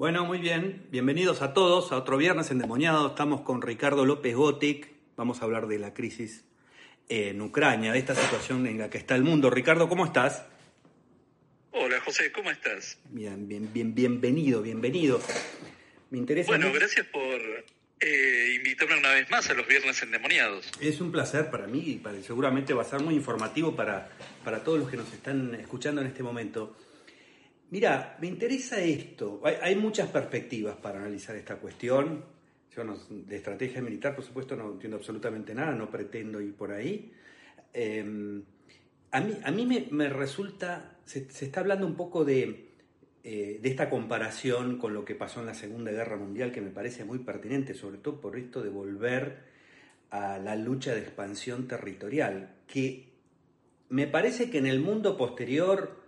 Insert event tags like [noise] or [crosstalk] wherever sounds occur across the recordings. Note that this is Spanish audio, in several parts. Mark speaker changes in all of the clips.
Speaker 1: Bueno, muy bien. Bienvenidos a todos a otro viernes endemoniado. Estamos con Ricardo López Gotic. Vamos a hablar de la crisis en Ucrania, de esta situación en la que está el mundo. Ricardo, ¿cómo estás?
Speaker 2: Hola José, ¿cómo estás?
Speaker 1: Bien, bien, bien, bienvenido, bienvenido.
Speaker 2: Me interesa. Bueno, gracias por eh, invitarme una vez más a los viernes endemoniados.
Speaker 1: Es un placer para mí y para, seguramente va a ser muy informativo para, para todos los que nos están escuchando en este momento. Mira, me interesa esto. Hay, muchas perspectivas para analizar esta cuestión. Yo de estrategia militar, por supuesto, no entiendo absolutamente nada, no pretendo ir por ahí. Em, a mí, a mí me, resulta, se, está hablando un poco de, eh, de esta comparación con lo que pasó en la Segunda Guerra Mundial, que me parece muy pertinente, sobre todo por esto de volver a la lucha de expansión territorial, que me parece que en el mundo posterior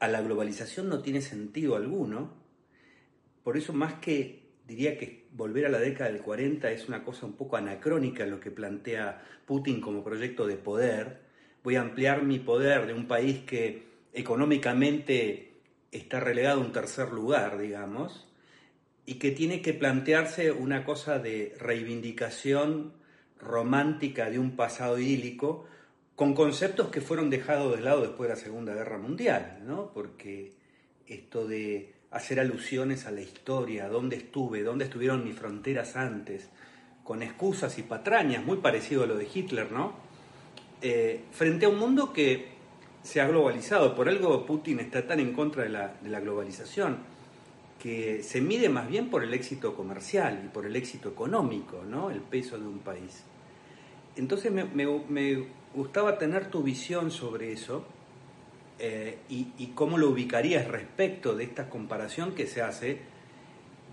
Speaker 1: a la globalización no tiene sentido alguno. Por eso más que diría que volver a la década del 40 es una cosa un poco anacrónica lo que plantea Putin como proyecto de poder. Voy a ampliar mi poder de un país que económicamente está relegado a un tercer lugar, digamos, y que tiene que plantearse una cosa de reivindicación romántica de un pasado idílico con conceptos que fueron dejados de lado después de la Segunda Guerra Mundial, ¿no? Porque esto de hacer alusiones a la historia, dónde estuve, dónde estuvieron mis fronteras antes, con excusas y patrañas, muy parecido a lo de Hitler, ¿no? Eh, frente a un mundo que se ha globalizado, por algo Putin está tan en contra de la, globalización, que se mide más bien por el éxito comercial y por el éxito económico, ¿no? El peso de un país. Entonces me gustaba tener tu visión sobre eso eh, y, cómo lo ubicarías respecto de esta comparación que se hace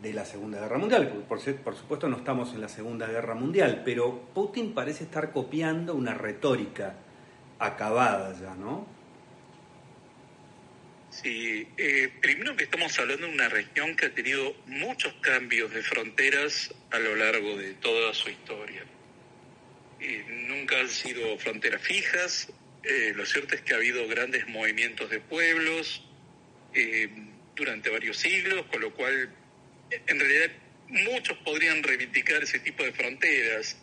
Speaker 1: de la Segunda Guerra Mundial. Por, por supuesto no estamos en la Segunda Guerra Mundial, pero Putin parece estar copiando una retórica acabada ya, ¿no?
Speaker 2: Sí, eh, primero que estamos hablando de una región que ha tenido muchos cambios de fronteras a lo largo de toda su historia nunca han sido fronteras fijas. Eh, lo cierto es que ha habido grandes movimientos de pueblos eh, durante varios siglos, con lo cual en realidad muchos podrían reivindicar ese tipo de fronteras.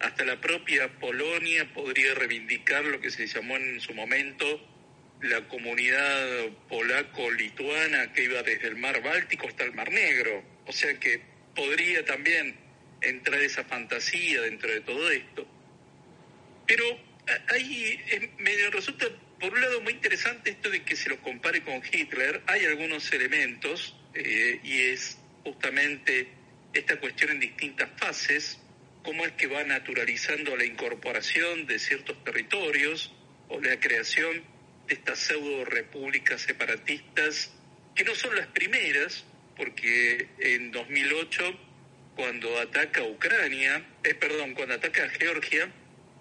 Speaker 2: Hasta la propia Polonia podría reivindicar lo que se llamó en su momento la comunidad polaco-lituana que iba desde el mar Báltico hasta el mar Negro. O sea que podría también entrar esa fantasía dentro de todo esto. Pero ahí me resulta, por un lado, muy interesante esto de que se lo compare con Hitler. Hay algunos elementos, eh, y es justamente esta cuestión en distintas fases, cómo es que va naturalizando la incorporación de ciertos territorios o la creación de estas pseudo repúblicas separatistas, que no son las primeras, porque en 2008, cuando ataca Ucrania, eh, perdón, cuando ataca Georgia,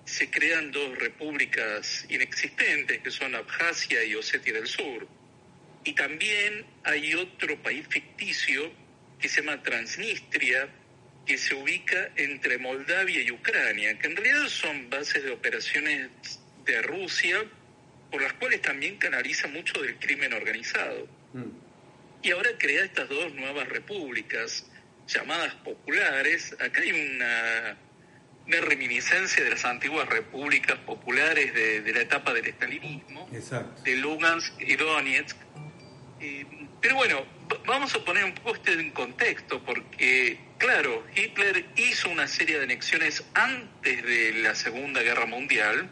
Speaker 2: se crean dos repúblicas inexistentes, que son Abjasia y Osetia del Sur. Y también hay otro país ficticio que se llama Transnistria, que se ubica entre Moldavia y Ucrania, que en realidad son bases de operaciones de Rusia, por las cuales también canaliza mucho del crimen organizado. Mm. Y ahora crea estas dos nuevas repúblicas llamadas populares. Acá hay una una reminiscencia de las antiguas repúblicas populares de, la etapa del estalinismo, de Lugansk y Donetsk. Eh, pero bueno, vamos a poner un poco este en contexto, porque, claro, Hitler hizo una serie de anexiones antes de la Segunda Guerra Mundial,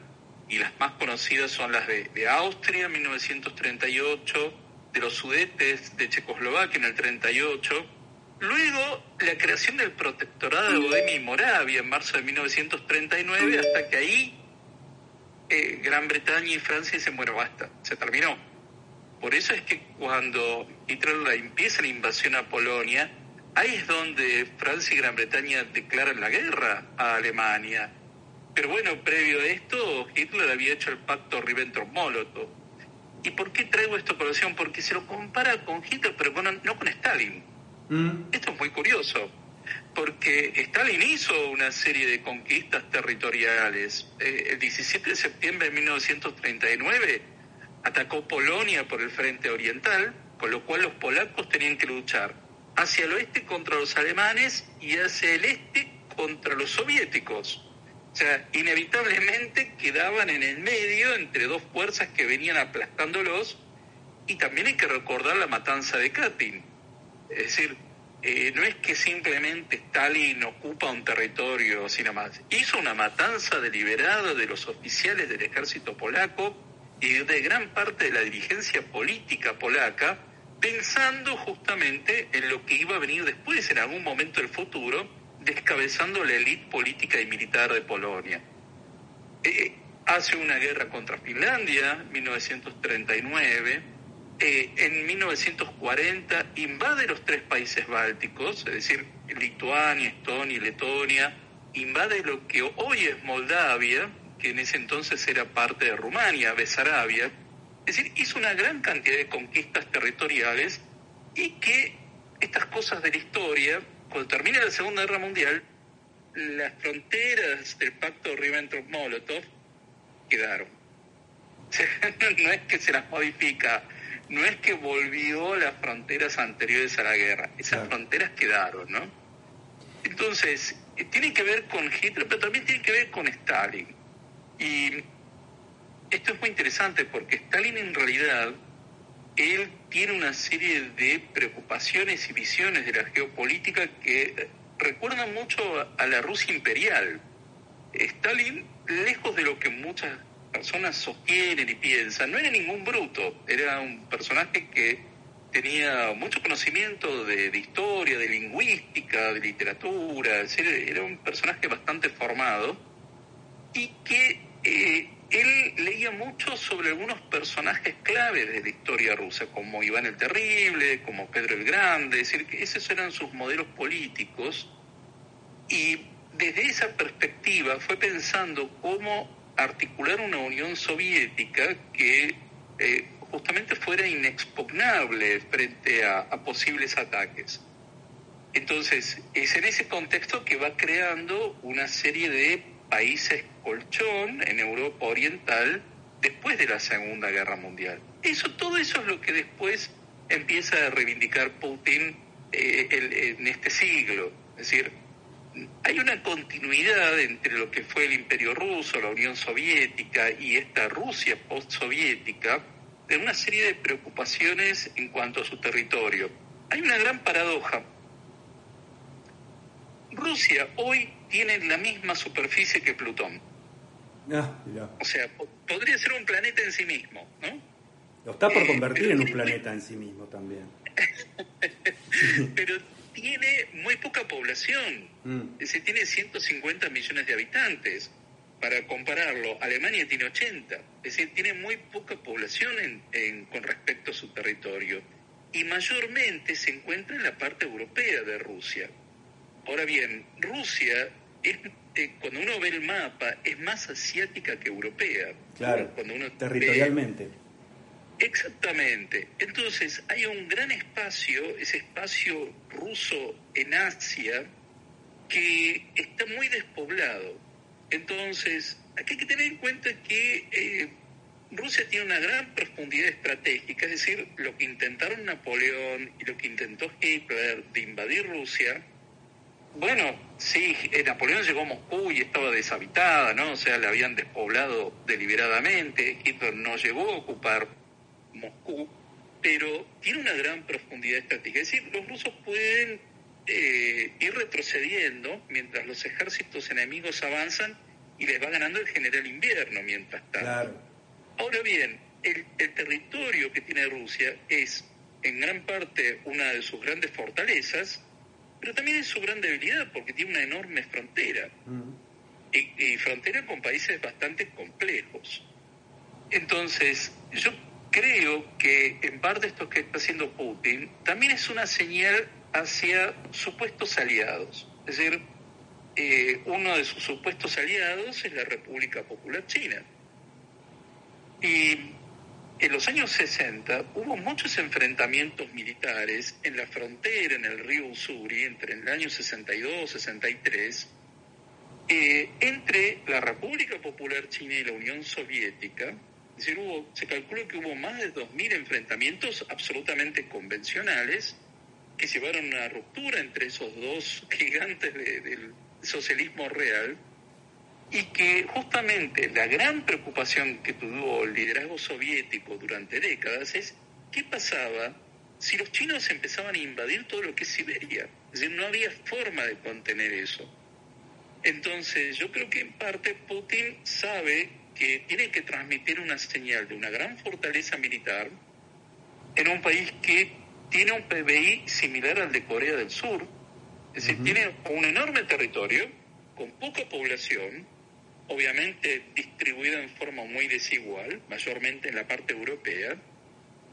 Speaker 2: y las más conocidas son las de, de Austria en 1938, de los sudetes de Checoslovaquia en el 38, Luego, la creación del protectorado de Bohemia y Moravia en marzo de 1939, hasta que ahí eh, Gran Bretaña y Francia se bueno, basta, se terminó. Por eso es que cuando Hitler empieza la invasión a Polonia, ahí es donde Francia y Gran Bretaña declaran la guerra a Alemania. Pero bueno, previo a esto, Hitler había hecho el pacto Ribbentrop-Molotov. ¿Y por qué traigo esta colación? Porque se lo compara con Hitler, pero no con Stalin. Mm. Esto es muy curioso, porque Stalin hizo una serie de conquistas territoriales. Eh, el 17 de septiembre de 1939 atacó Polonia por el frente oriental, con lo cual los polacos tenían que luchar hacia el oeste contra los alemanes y hacia el este contra los soviéticos. O sea, inevitablemente quedaban en el medio entre dos fuerzas que venían aplastándolos y también hay que recordar la matanza de Katyn. Es decir, eh, no es que simplemente Stalin ocupa un territorio sino más. Hizo una matanza deliberada de los oficiales del ejército polaco y de gran parte de la dirigencia política polaca, pensando justamente en lo que iba a venir después, en algún momento del futuro, descabezando la élite política y militar de Polonia. Eh, hace una guerra contra Finlandia, 1939 eh, en 1940 invade los tres países bálticos, es decir, Lituania, Estonia y Letonia, invade lo que hoy es Moldavia, que en ese entonces era parte de Rumania, Besarabia, es decir, hizo una gran cantidad de conquistas territoriales y que estas cosas de la historia, cuando termina la Segunda Guerra Mundial, las fronteras del pacto Ribbentrop-Molotov quedaron. [laughs] no es que se las modifica no es que volvió las fronteras anteriores a la guerra, esas fronteras quedaron, ¿no? Entonces, eh, tiene que ver con Hitler, pero también tiene que ver con Stalin. Y esto es muy interesante porque Stalin en realidad, él tiene una serie de preocupaciones y visiones de la geopolítica que recuerdan mucho a la Rusia imperial. Stalin, lejos de lo que muchas personas sostienen y piensan, no era ningún bruto, era un personaje que tenía mucho conocimiento de, historia, de lingüística, de literatura, era un personaje bastante formado y que eh, él leía mucho sobre algunos personajes claves de la historia rusa, como Iván el Terrible, como Pedro el Grande, es decir, que esos eran sus modelos políticos. Y desde esa perspectiva fue pensando cómo articular una Unión Soviética que eh, justamente fuera inexpugnable frente a, posibles ataques. Entonces, es en ese contexto que va creando una serie de países colchón en Europa Oriental después de la Segunda Guerra Mundial. Eso, todo eso es lo que después empieza a reivindicar Putin eh, en este siglo. Es decir, hay una continuidad entre lo que fue el Imperio Ruso, la Unión Soviética y esta Rusia postsoviética, de una serie de preocupaciones en cuanto a su territorio. Hay una gran paradoja. Rusia hoy tiene la misma superficie que Plutón.
Speaker 1: Ah,
Speaker 2: o sea, podría ser un planeta en sí mismo, ¿no?
Speaker 1: Lo está por convertir en un planeta en sí mismo también. [laughs] [laughs]
Speaker 2: pero tiene muy poca población, mm. es decir, tiene 150 millones de habitantes. Para compararlo, Alemania tiene 80, es decir, tiene muy poca población en, con respecto a su territorio y mayormente se encuentra en la parte europea de Rusia. Ahora bien, Rusia, es, eh, cuando uno ve el mapa, es más asiática que europea.
Speaker 1: Claro, cuando uno territorialmente.
Speaker 2: Exactamente. Entonces hay un gran espacio, ese espacio ruso en Asia, que está muy despoblado. Entonces, aquí hay que tener en cuenta que eh, Rusia tiene una gran profundidad estratégica, es decir, lo que intentaron Napoleón y lo que intentó Hitler de invadir Rusia, bueno, sí, eh, Napoleón llegó a Moscú y estaba deshabitada, ¿no? O sea, la habían despoblado deliberadamente, Hitler no llegó a ocupar Moscú, pero tiene una gran profundidad estratégica. Es decir, los rusos pueden eh, ir retrocediendo mientras los ejércitos enemigos avanzan y les va ganando el general invierno mientras tanto. Ahora bien, el, el, territorio que tiene Rusia es en gran parte una de sus grandes fortalezas, pero también es su gran debilidad porque tiene una enorme frontera. y, y frontera con países bastante complejos. Entonces, yo creo que en parte esto que está haciendo Putin también es una señal hacia supuestos aliados. Es decir, eh, uno de sus supuestos aliados es la República Popular China. Y en los años 60 hubo muchos enfrentamientos militares en la frontera, en el río Usuri, entre el año 62 y 63, eh, entre la República Popular China y la Unión Soviética, se calcula que hubo más de 2.000 enfrentamientos absolutamente convencionales que llevaron a una ruptura entre esos dos gigantes del socialismo real y que justamente la gran preocupación que tuvo el liderazgo soviético durante décadas es qué pasaba si los chinos empezaban a invadir todo lo que es Siberia. Es decir, no había forma de contener eso. Entonces, yo creo que en parte Putin sabe que tiene que transmitir una señal de una gran fortaleza militar en un país que tiene un PBI similar al de Corea del Sur, es decir, tiene un enorme territorio con poca población, obviamente distribuida en forma muy desigual, mayormente en la parte europea,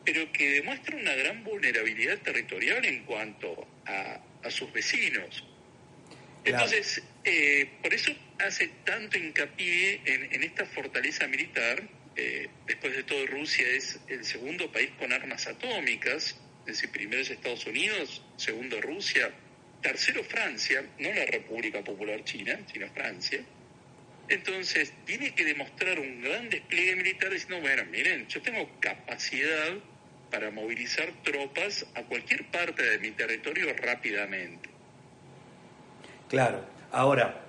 Speaker 2: pero que demuestra una gran vulnerabilidad territorial en cuanto a, sus vecinos. Entonces, eh, por eso hace tanto hincapié en, esta fortaleza militar. Eh, después de todo, Rusia es el segundo país con armas atómicas, es decir, primero es Estados Unidos, segundo Rusia, tercero Francia, no la República Popular China, sino Francia. Entonces, tiene que demostrar un gran despliegue militar diciendo, bueno, miren, yo tengo capacidad para movilizar tropas a cualquier parte de mi territorio rápidamente.
Speaker 1: Claro, ahora,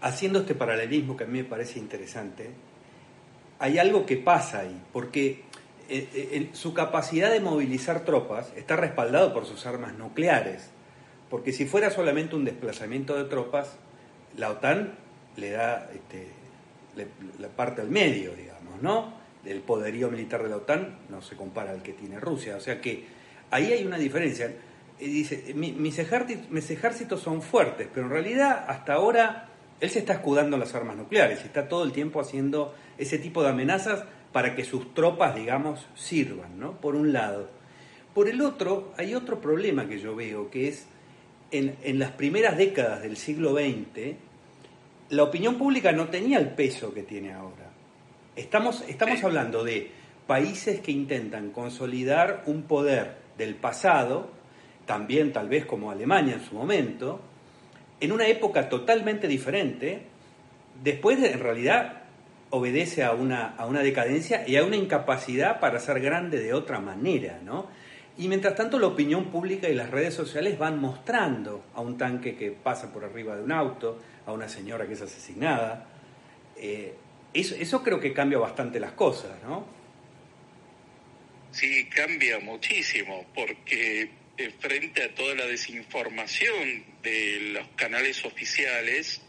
Speaker 1: haciendo este paralelismo que a mí me parece interesante, hay algo que pasa ahí, porque eh, eh, su capacidad de movilizar tropas está respaldado por sus armas nucleares, porque si fuera solamente un desplazamiento de tropas, la OTAN le da este, la parte al medio, digamos, ¿no? El poderío militar de la OTAN no se compara al que tiene Rusia, o sea que ahí hay una diferencia. Dice, mis ejércitos son fuertes, pero en realidad hasta ahora él se está escudando las armas nucleares y está todo el tiempo haciendo ese tipo de amenazas para que sus tropas, digamos, sirvan, ¿no? Por un lado. Por el otro, hay otro problema que yo veo, que es en, en las primeras décadas del siglo XX, la opinión pública no tenía el peso que tiene ahora. Estamos, estamos hablando de países que intentan consolidar un poder del pasado, también tal vez como Alemania en su momento, en una época totalmente diferente, después de, en realidad obedece a una, a una decadencia y a una incapacidad para ser grande de otra manera, ¿no? Y mientras tanto la opinión pública y las redes sociales van mostrando a un tanque que pasa por arriba de un auto, a una señora que es asesinada. Eh, eso, eso creo que cambia bastante las cosas, ¿no?
Speaker 2: Sí, cambia muchísimo, porque eh, frente a toda la desinformación de los canales oficiales,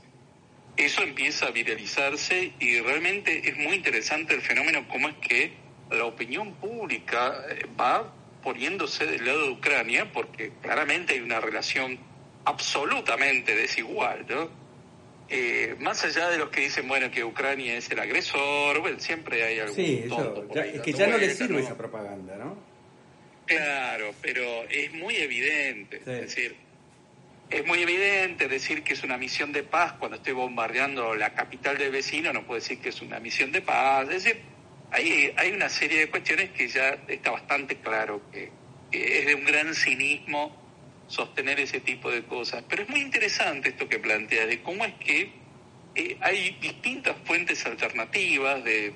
Speaker 2: eso empieza a viralizarse y realmente es muy interesante el fenómeno, cómo es que la opinión pública eh, va poniéndose del lado de Ucrania, porque claramente hay una relación absolutamente desigual, ¿no? Eh, más allá de los que dicen, bueno, que Ucrania es el agresor, bueno, siempre hay algún
Speaker 1: sí, es que ya no le sirve esa propaganda, ¿no?
Speaker 2: Claro, pero es muy evidente. Es decir, es muy evidente decir que es una misión de paz cuando estoy bombardeando la capital del vecino, no puedo decir que es una misión de paz. Es decir, hay, hay una serie de cuestiones que ya está bastante claro que, es de un gran cinismo sostener ese tipo de cosas. Pero es muy interesante esto que plantea, de cómo es que eh, hay distintas fuentes alternativas de,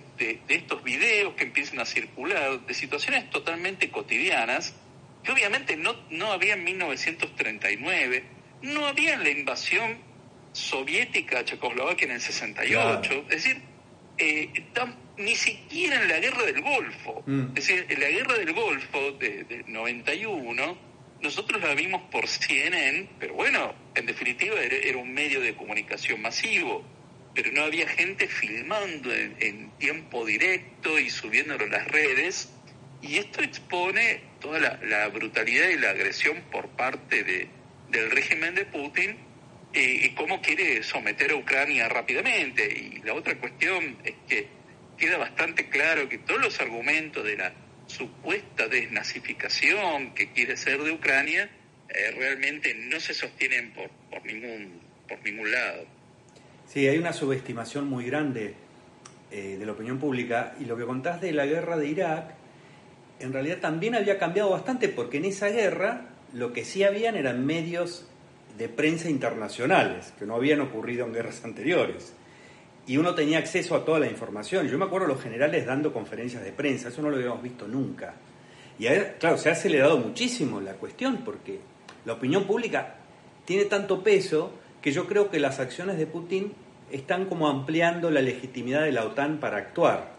Speaker 2: estos videos que empiezan a circular, de situaciones totalmente cotidianas, que obviamente no, no había en 1939, no había en la invasión soviética a Checoslovaquia en el 68, es decir, eh, ni siquiera en la guerra del Golfo, mm. es decir, en la guerra del Golfo de, de 91, nosotros la vimos por CNN, pero bueno, en definitiva era, un medio de comunicación masivo, pero no había gente filmando en, tiempo directo y subiéndolo a las redes, y esto expone toda la, brutalidad y la agresión por parte de, del régimen de Putin y cómo quiere someter a Ucrania rápidamente. Y la otra cuestión es que queda bastante claro que todos los argumentos de la supuesta desnazificación que quiere ser de Ucrania eh, realmente no se sostienen por, por, ningún, por ningún lado.
Speaker 1: Sí, hay una subestimación muy grande eh, de la opinión pública y lo que contás de la guerra de Irak en realidad también había cambiado bastante porque en esa guerra lo que sí habían eran medios de prensa internacionales que no habían ocurrido en guerras anteriores y uno tenía acceso a toda la información. Yo me acuerdo los generales dando conferencias de prensa, eso no lo habíamos visto nunca. Y claro, se ha acelerado muchísimo la cuestión porque la opinión pública tiene tanto peso que yo creo que las acciones de Putin están como ampliando la legitimidad de la OTAN para actuar.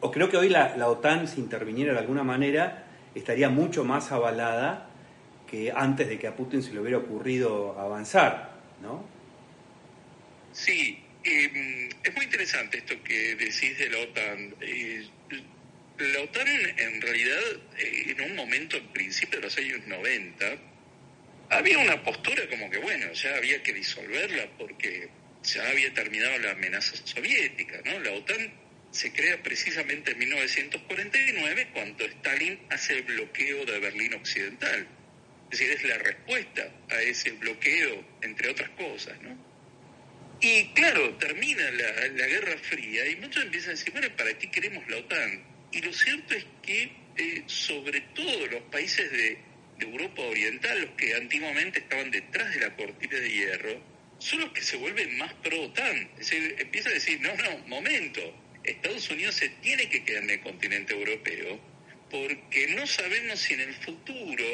Speaker 1: O creo que hoy la, la OTAN, si interviniera de alguna manera, estaría mucho más avalada que antes de que a Putin se le hubiera ocurrido avanzar, ¿no?
Speaker 2: Sí, em, es muy interesante esto que decís de la OTAN. Eh, la OTAN en realidad, eh, en un momento, al principio de los años 90, había una postura como que, bueno, ya había que disolverla porque ya había terminado la amenaza soviética, ¿no? La OTAN se crea precisamente en 1949 cuando Stalin hace el bloqueo de Berlín Occidental. Es decir, es la respuesta a ese bloqueo, entre otras cosas, ¿no? Y claro, termina la, Guerra Fría y muchos empiezan a decir, bueno, ¿para qué queremos la OTAN? Y lo cierto es que, eh, sobre todo los países de, de Europa Oriental, los que antiguamente estaban detrás de la cortina de hierro, son los que se vuelven más pro-OTAN. Es decir, empieza a decir, no, no, momento, Estados Unidos se tiene que quedar en el continente europeo porque no sabemos si en el futuro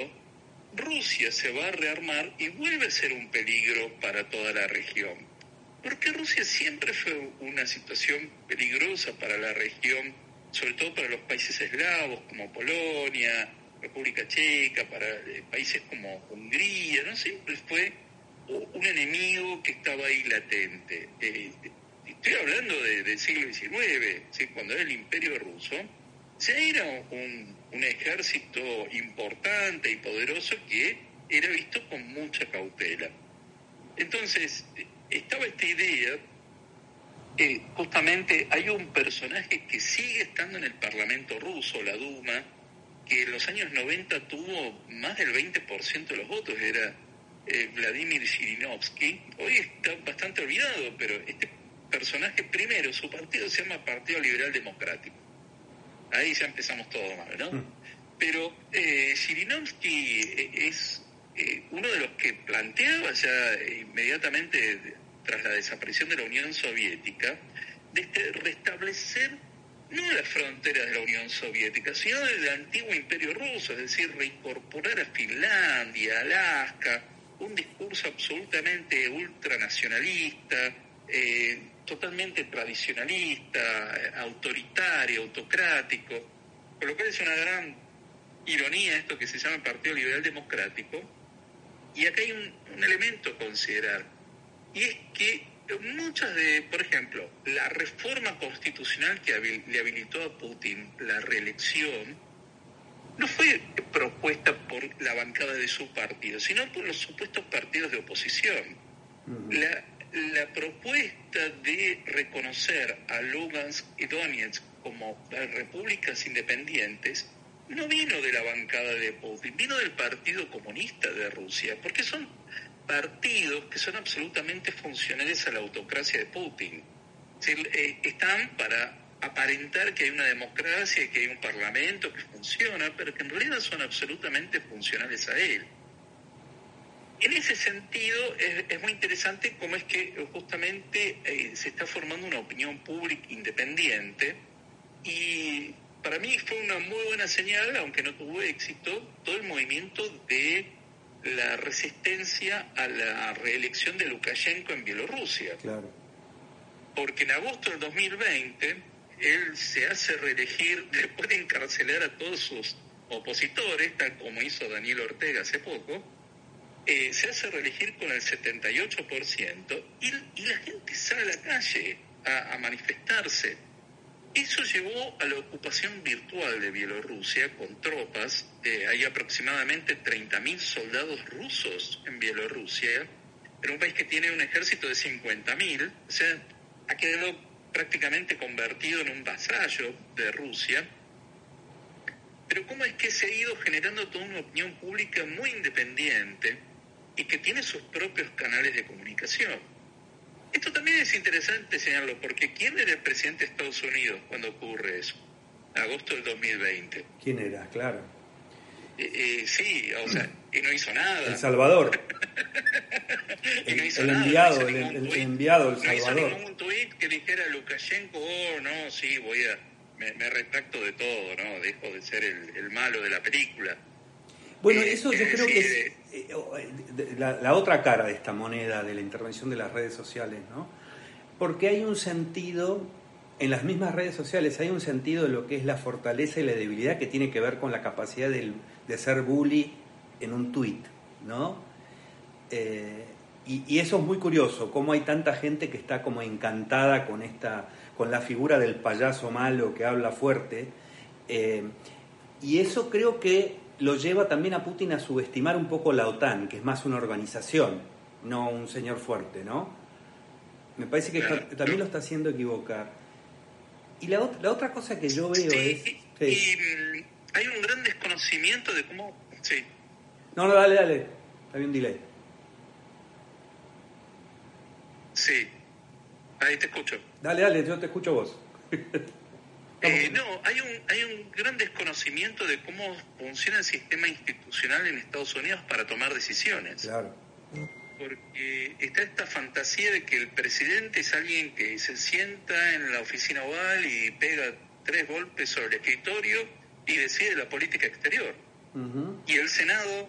Speaker 2: Rusia se va a rearmar y vuelve a ser un peligro para toda la región. Porque Rusia siempre fue una situación peligrosa para la región, sobre todo para los países eslavos como Polonia, República Checa, para eh, países como Hungría, ¿no? Siempre fue un enemigo que estaba ahí latente. Eh, estoy hablando del siglo XIX, cuando era el imperio ruso, ya era un, un ejército importante y poderoso que era visto con mucha cautela. Entonces, estaba esta idea, que justamente hay un personaje que sigue estando en el Parlamento ruso, la Duma, que en los años 90 tuvo más del 20% de los votos, era eh, Vladimir Zhirinovsky. Hoy está bastante olvidado, pero este personaje, primero, su partido se llama Partido Liberal Democrático. Ahí ya empezamos todo mal, ¿no? Mm. Pero eh, eh, es eh, uno de los que planteaba ya inmediatamente tras la desaparición de la Unión Soviética, de este restablecer no las fronteras de la Unión Soviética, sino del antiguo imperio ruso, es decir, reincorporar a Finlandia, Alaska, un discurso absolutamente ultranacionalista, eh, totalmente tradicionalista, autoritario, autocrático, con lo cual es una gran ironía esto que se llama Partido Liberal Democrático, y acá hay un, un elemento a considerar, y es que muchas de, por ejemplo, la reforma constitucional que le habilitó a Putin la reelección, no fue propuesta por la bancada de su partido, sino por los supuestos partidos de oposición. la, la, propuesta de reconocer a Lugansk y Donetsk como repúblicas independientes no vino de la bancada de Putin, vino del Partido Comunista de Rusia, porque son partidos que son absolutamente funcionales a la autocracia de Putin. Eh, están para aparentar que hay una democracia, que hay un parlamento que funciona, pero que en realidad son absolutamente funcionales a él. En ese sentido, es, muy interesante cómo es que justamente eh, se está formando una opinión pública independiente y para mí fue una muy buena señal, aunque no tuvo éxito, todo el movimiento de la resistencia a la reelección de Lukashenko en Bielorrusia.
Speaker 1: Claro.
Speaker 2: Porque en agosto del 2020 él se hace reelegir [laughs] después de encarcelar a todos sus opositores, tal como hizo Daniel Ortega hace poco, eh, se hace reelegir con el 78% y, y la gente sale a la calle a manifestarse eso llevó a la ocupación virtual de Bielorrusia con tropas. Hay aproximadamente 30.000 soldados rusos en Bielorrusia, pero un país que tiene un ejército de 50.000, o sea, ha quedado prácticamente convertido en un vasallo de Rusia. Pero ¿cómo es que se ha ido generando toda una opinión pública muy independiente y que tiene sus propios canales de comunicación? Esto también es interesante señalarlo, porque ¿quién era el presidente de Estados Unidos cuando ocurre eso? Agosto del 2020.
Speaker 1: ¿Quién era? Claro.
Speaker 2: Eh, eh, sí, o sea, y no hizo nada.
Speaker 1: El Salvador. el, enviado, el, enviado, El Salvador.
Speaker 2: No hizo ningún tuit que dijera Lukashenko, oh, no, sí, voy a, me, retracto de todo, ¿no? Dejo de ser el, el malo de la película.
Speaker 1: Bueno, eso yo creo que es la, la, otra cara de esta moneda de la intervención de las redes sociales, ¿no? Porque hay un sentido, en las mismas redes sociales hay un sentido de lo que es la fortaleza y la debilidad que tiene que ver con la capacidad de, de ser bully en un tuit, ¿no? Eh, y, eso es muy curioso, cómo hay tanta gente que está como encantada con esta, con la figura del payaso malo que habla fuerte. Eh, y eso creo que lo lleva también a Putin a subestimar un poco la OTAN, que es más una organización, no un señor fuerte, ¿no? Me parece que también lo está haciendo equivocar. Y la, otra cosa que yo veo es...
Speaker 2: Y, mm, hay un gran desconocimiento de cómo... Sí.
Speaker 1: No, no, dale, dale. Hay un delay.
Speaker 2: Sí. Ahí te escucho.
Speaker 1: Dale, dale, yo te escucho vos. [laughs]
Speaker 2: Eh, no, hay un, hay un gran desconocimiento de cómo funciona el sistema institucional en Estados Unidos para tomar decisiones.
Speaker 1: Claro.
Speaker 2: Porque está esta fantasía de que el presidente es alguien que se sienta en la oficina oval y pega tres golpes sobre el escritorio y decide la política exterior. Y el Senado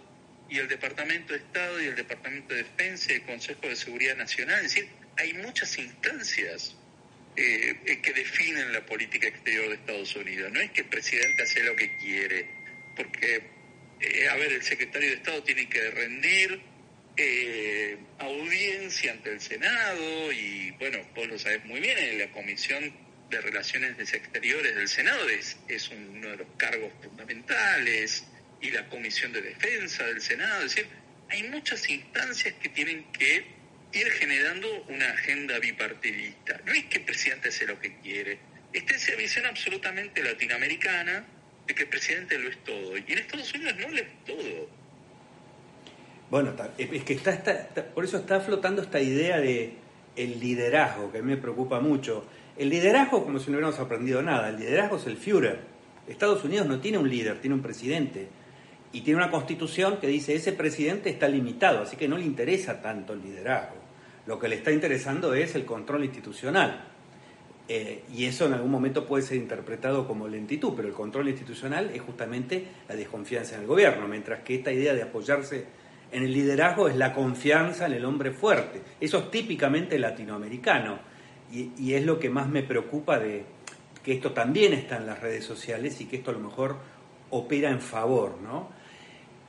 Speaker 2: y el Departamento de Estado y el Departamento de Defensa y el Consejo de Seguridad Nacional, es decir, hay muchas instancias eh, que definen la política exterior de Estados Unidos. No es que el presidente hace lo que quiere, porque, eh, a ver, el secretario de Estado tiene que rendir eh, audiencia ante el Senado y, bueno, vos lo sabés muy bien, en la Comisión de Relaciones Exteriores del Senado es, es uno de los cargos fundamentales y la Comisión de Defensa del Senado, es decir, hay muchas instancias que tienen que ir generando una agenda bipartidista. No es que el presidente hace lo que quiere, está esa visión absolutamente latinoamericana de que el presidente lo es todo. Y en Estados Unidos no lo es todo.
Speaker 1: Bueno, es que está, por eso está flotando esta idea de el liderazgo, que a mí me preocupa mucho. El liderazgo, como si no hubiéramos aprendido nada, el liderazgo es el Führer. Estados Unidos no tiene un líder, tiene un presidente. Y tiene una constitución que dice ese presidente está limitado, así que no le interesa tanto el liderazgo. Lo que le está interesando es el control institucional. Eh, y eso en algún momento puede ser interpretado como lentitud, pero el control institucional es justamente la desconfianza en el gobierno, mientras que esta idea de apoyarse en el liderazgo es la confianza en el hombre fuerte. Eso es típicamente latinoamericano y, y es lo que más me preocupa de que esto también está en las redes sociales y que esto a lo mejor opera en favor, ¿no?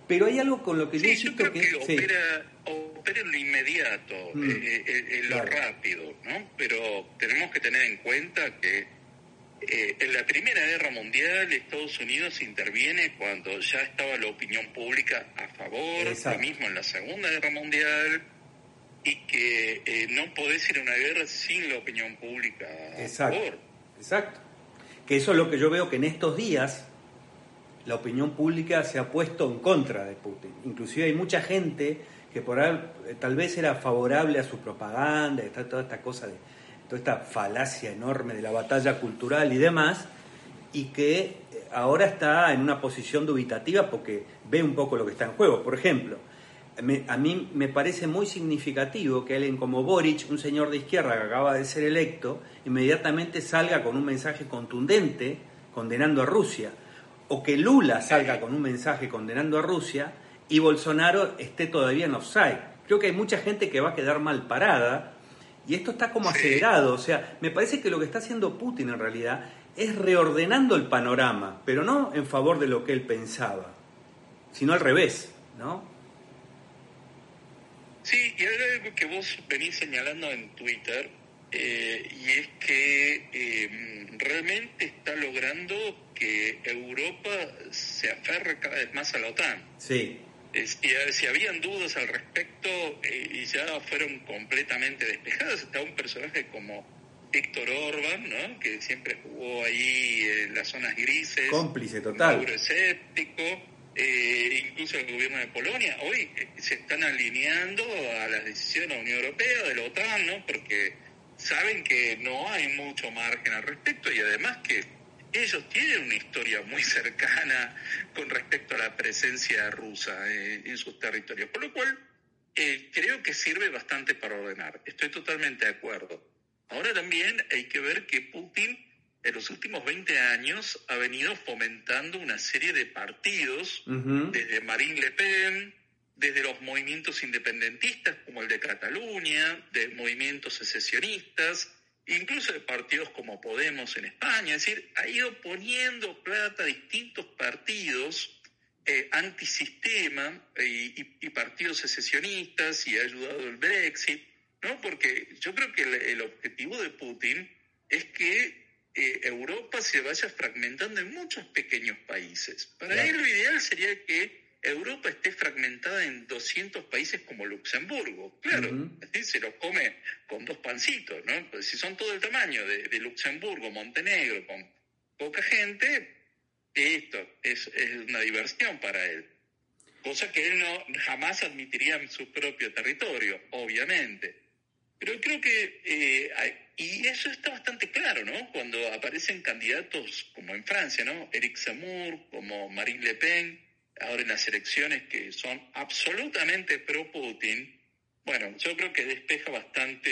Speaker 1: Pero hay algo con lo que yo
Speaker 2: insisto que... opera, en lo inmediato, mm. eh, eh, eh, lo rápido, ¿no? Pero tenemos que tener en cuenta que en la Primera Guerra Mundial Estados Unidos interviene cuando ya estaba la opinión pública a favor, lo mismo en la Segunda Guerra Mundial, y que no podés ir a una guerra sin la opinión pública a favor.
Speaker 1: Exacto. Que eso es lo que yo veo que en estos días la opinión pública se ha puesto en contra de Putin. Inclusive hay mucha gente que por eh, tal vez era favorable a su propaganda, está toda esta cosa de toda esta falacia enorme de la batalla cultural y demás, y que eh, ahora está en una posición dubitativa porque ve un poco lo que está en juego. Por ejemplo, a mí me parece muy significativo que alguien como Boric, un señor de izquierda que acaba de ser electo, inmediatamente salga con un mensaje contundente condenando a Rusia o que Lula salga con un mensaje condenando a Rusia y Bolsonaro esté todavía en offside. Creo que hay mucha gente que va a quedar mal parada y esto está como acelerado. O sea, me parece que lo que está haciendo Putin en realidad es reordenando el panorama, pero no en favor de lo que él pensaba, sino al revés, ¿no?
Speaker 2: Sí, y hay algo que vos venís señalando en Twitter, eh, y es que eh, realmente está logrando que Europa se aferre cada vez más a la OTAN.
Speaker 1: Sí.
Speaker 2: Si, habían dudas al respecto eh, y ya fueron completamente despejadas, está un personaje como Víctor Orban, ¿no? que siempre jugó ahí en las zonas grises.
Speaker 1: Cómplice total.
Speaker 2: escéptico. Eh, incluso el gobierno de Polonia, hoy eh, se están alineando a las decisiones de la Unión Europea, de la OTAN, ¿no? porque saben que no hay mucho margen al respecto y además que ellos tienen una historia muy cercana con respecto a la presencia rusa eh, en sus territorios, por lo cual eh, creo que sirve bastante para ordenar. Estoy totalmente de acuerdo. Ahora también hay que ver que Putin en los últimos 20 años ha venido fomentando una serie de partidos, desde Marine Le Pen, desde los movimientos independentistas como el de Cataluña, de movimientos secesionistas, incluso de partidos como Podemos en España. Es decir, ha ido poniendo plata a distintos partidos eh, antisistema eh, y, partidos secesionistas y ha ayudado el Brexit, ¿no? Porque yo creo que el objetivo de Putin es que eh, Europa se vaya fragmentando en muchos pequeños países. Para él lo ideal sería que Europa esté fragmentada en 200 países como Luxemburgo. Claro, se los come con dos pancitos, ¿no? Pues si son todo el tamaño de, Luxemburgo, Montenegro, con poca gente, esto es, una diversión para él. Cosa que él no jamás admitiría en su propio territorio, obviamente. Pero creo que eh, y eso está bastante claro, ¿no? Cuando aparecen candidatos como en Francia, ¿no? Eric Zemmour, como Marine Le Pen, ahora en las elecciones que son absolutamente pro-Putin, bueno, yo creo que despeja bastante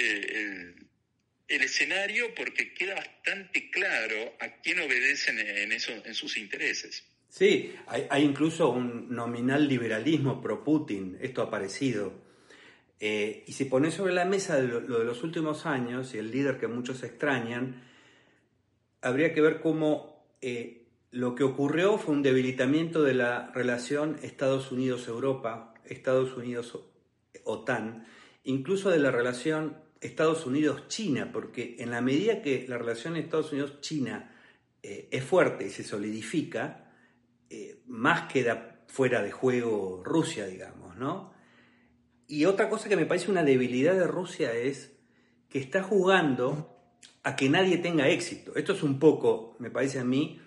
Speaker 2: el, escenario porque queda bastante claro a quién obedecen en, eso, en sus intereses.
Speaker 1: Sí, hay, incluso un nominal liberalismo pro-Putin, esto ha aparecido eh, y si pones sobre la mesa lo, de los últimos años y el líder que muchos extrañan, habría que ver cómo eh, lo que ocurrió fue un debilitamiento de la relación Estados Unidos-Europa, Estados Unidos-OTAN, incluso de la relación Estados Unidos-China, porque en la medida que la relación Estados Unidos-China eh, es fuerte y se solidifica, más queda fuera de juego Rusia, digamos, ¿no? Y otra cosa que me parece una debilidad de Rusia es que está jugando a que nadie tenga éxito. Esto es un poco, me parece a mí,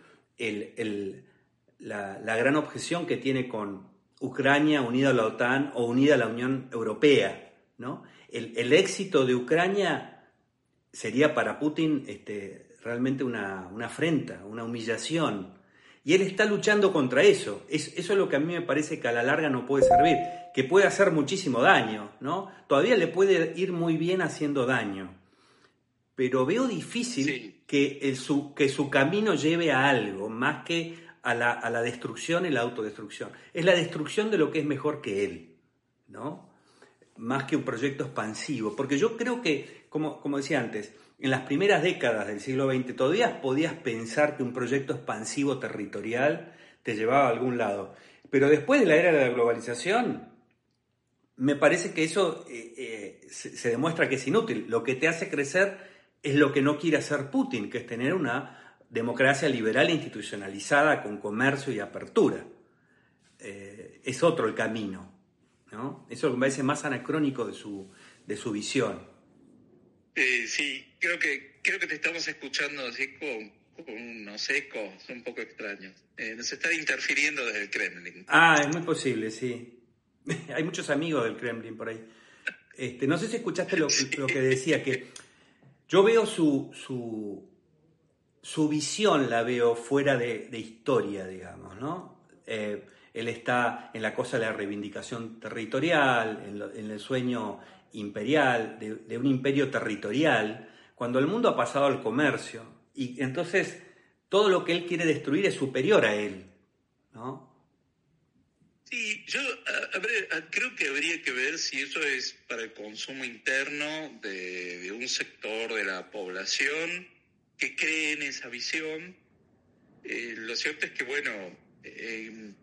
Speaker 1: la, gran objeción que tiene con Ucrania unida a la OTAN o unida a la Unión Europea. ¿no? El, éxito de Ucrania sería para Putin este, realmente una, afrenta, una humillación. Y él está luchando contra eso. eso es lo que a mí me parece que a la larga no puede servir que puede hacer muchísimo daño, ¿no? Todavía le puede ir muy bien haciendo daño, pero veo difícil que, su, que su camino lleve a algo, más que a la, a la destrucción y la autodestrucción. Es la destrucción de lo que es mejor que él, ¿no? Más que un proyecto expansivo, porque yo creo que, como, como decía antes, en las primeras décadas del siglo XX todavía podías pensar que un proyecto expansivo territorial te llevaba a algún lado. Pero después de la era de la globalización, me parece que eso eh, eh, se, demuestra que es inútil. Lo que te hace crecer es lo que no quiere hacer Putin, que es tener una democracia liberal e institucionalizada con comercio y apertura. Eh, es otro el camino. ¿no? Eso me parece más anacrónico de su, de su visión.
Speaker 2: sí, creo que, creo que te estamos escuchando así con, con unos ecos un poco extraños. nos está interfiriendo desde el Kremlin.
Speaker 1: Ah, es muy posible, sí. [laughs] Hay muchos amigos del Kremlin por ahí. Este, no sé si escuchaste lo, que decía, que yo veo su, su, visión, la veo fuera de, historia, digamos, ¿no? Eh, él está en la cosa de la reivindicación territorial, en, el sueño imperial, de, de, un imperio territorial, cuando el mundo ha pasado al comercio. Y entonces todo lo que él quiere destruir es superior a él, ¿no?
Speaker 2: Sí, yo creo que habría que ver si eso es para el consumo interno de, un sector de la población que cree en esa visión. Eh, lo cierto es que, bueno, em,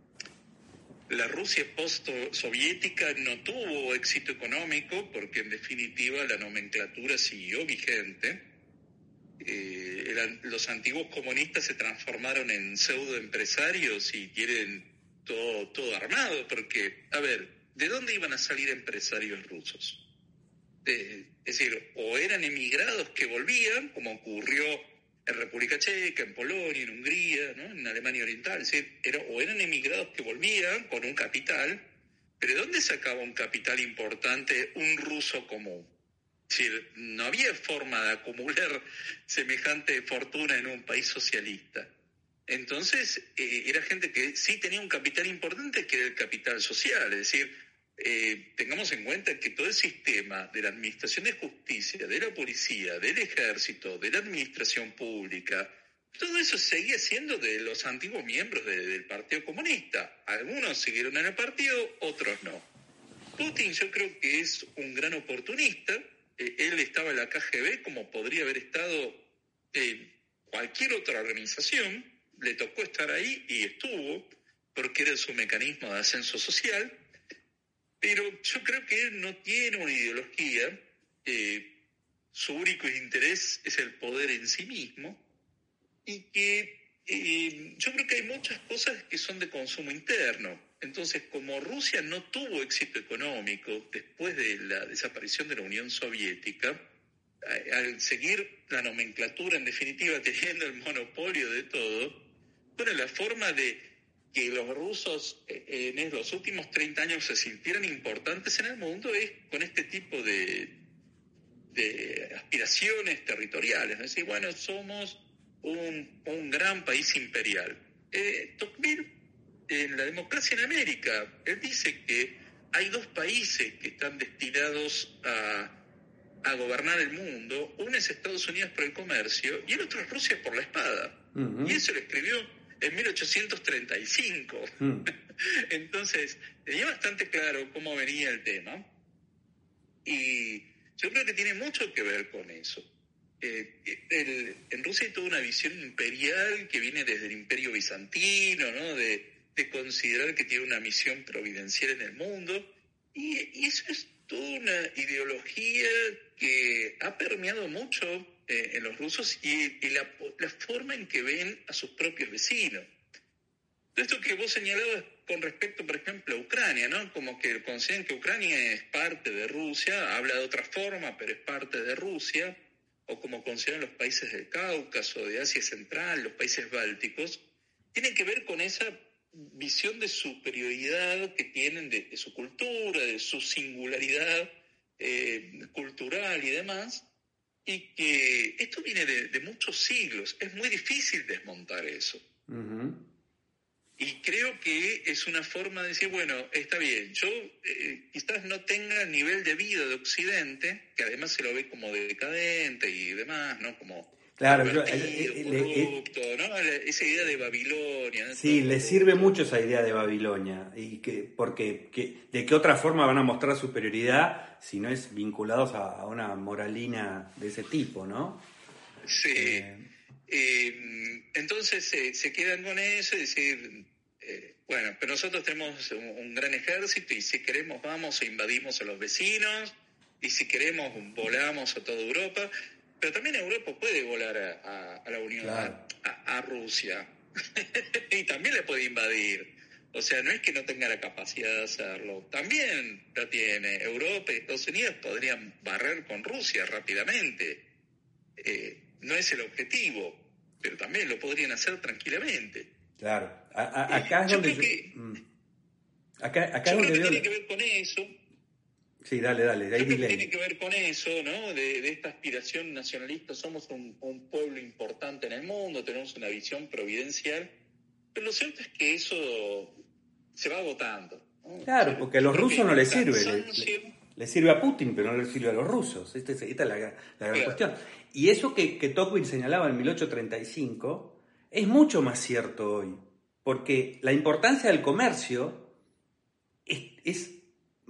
Speaker 2: la Rusia post-soviética no tuvo éxito económico porque en definitiva la nomenclatura siguió vigente. Eh, los antiguos comunistas se transformaron en pseudoempresarios y quieren todo, armado, porque, a ver, ¿de dónde iban a salir empresarios rusos? es decir, o eran emigrados que volvían, como ocurrió en República Checa, en Polonia, en Hungría, ¿no? en Alemania Oriental, decir, o eran emigrados que volvían con un capital, pero ¿de dónde sacaba un capital importante un ruso común? Es decir, no había forma de acumular [laughs] semejante fortuna en un país socialista. Entonces, eh, era gente que sí tenía un capital importante, que era el capital social. Es decir, eh, tengamos en cuenta que todo el sistema de la administración de justicia, de la policía, del ejército, de la administración pública, todo eso seguía siendo de los antiguos miembros del Partido Comunista. Algunos siguieron en el partido, otros no. Putin yo creo que es un gran oportunista. Eh, él estaba en la KGB como podría haber estado cualquier otra organización. Le tocó estar ahí y estuvo porque era su mecanismo de ascenso social. Pero yo creo que él no tiene una ideología. Eh, su único interés es el poder en sí mismo y que eh, yo creo que hay muchas cosas que son de consumo interno. Entonces, como Rusia no tuvo éxito económico después de la desaparición de la Unión Soviética, al seguir la nomenclatura, en definitiva, [laughs] teniendo el monopolio de todo, bueno, la forma de que los rusos eh, en los últimos 30 años se sintieran importantes en el mundo es con este tipo de, de aspiraciones territoriales. Es decir, bueno, somos un, un gran país imperial. Eh, Tocqueville, en la democracia en América, él dice que hay dos países que están destinados a, a gobernar el mundo. Uno es Estados Unidos por el comercio y el otro es Rusia por la espada. Y eso lo escribió en 1835. Mm. [laughs] Entonces, tenía bastante claro cómo venía el tema. Y yo creo que tiene mucho que ver con eso. Eh, en Rusia hay toda una visión imperial que viene desde el imperio bizantino, ¿no? de, considerar que tiene una misión providencial en el mundo. Y, eso es toda una ideología que ha permeado mucho eh, en los rusos y, la, la, forma en que ven a sus propios vecinos. Esto que vos señalabas con respecto, por ejemplo, a Ucrania, ¿no? Como que consideran que Ucrania es parte de Rusia, habla de otra forma, pero es parte de Rusia o como consideran los países del Cáucaso, de Asia Central, los países bálticos, tienen que ver con esa visión de superioridad que tienen de, su cultura, de su singularidad eh, cultural y demás, y que esto viene de, muchos siglos, es muy difícil desmontar eso. Y creo que es una forma de decir, bueno, está bien, yo eh, quizás no tenga el nivel de vida de Occidente, que además se lo ve como decadente y demás, ¿no? Como
Speaker 1: Claro,
Speaker 2: yo, eh, eh, ¿no? esa idea de Babilonia.
Speaker 1: Sí, le sirve mucho esa idea de Babilonia, y que, porque de qué otra forma van a mostrar superioridad si no es vinculados a, una moralina de ese tipo, ¿no?
Speaker 2: Sí. entonces se quedan con eso, es decir, eh, bueno, pero nosotros tenemos un, gran ejército y si queremos vamos e invadimos a los vecinos y si queremos volamos a toda Europa, pero también Europa puede volar a, la Unión, a, Rusia [laughs] y también le puede invadir. O sea, no es que no tenga la capacidad de hacerlo, también la tiene. Europa y Estados Unidos podrían barrer con Rusia rápidamente. Eh, no es el objetivo, pero también lo podrían hacer tranquilamente.
Speaker 1: Claro, acá es donde...
Speaker 2: Yo, mm. acá, acá creo que tiene que ver con eso.
Speaker 1: Sí, dale, dale.
Speaker 2: Ahí tiene que ver con eso, ¿no? De, esta aspiración nacionalista. Somos un, pueblo importante en el mundo, tenemos una visión providencial. Pero lo cierto es que eso se va agotando.
Speaker 1: Claro, porque a los rusos no les sirve. Le, sirve a Putin, pero no le sirve a los rusos. Esta, es la, gran cuestión. Y eso que, que Tocqueville señalaba en 1835 es mucho más cierto hoy, porque la importancia del comercio es,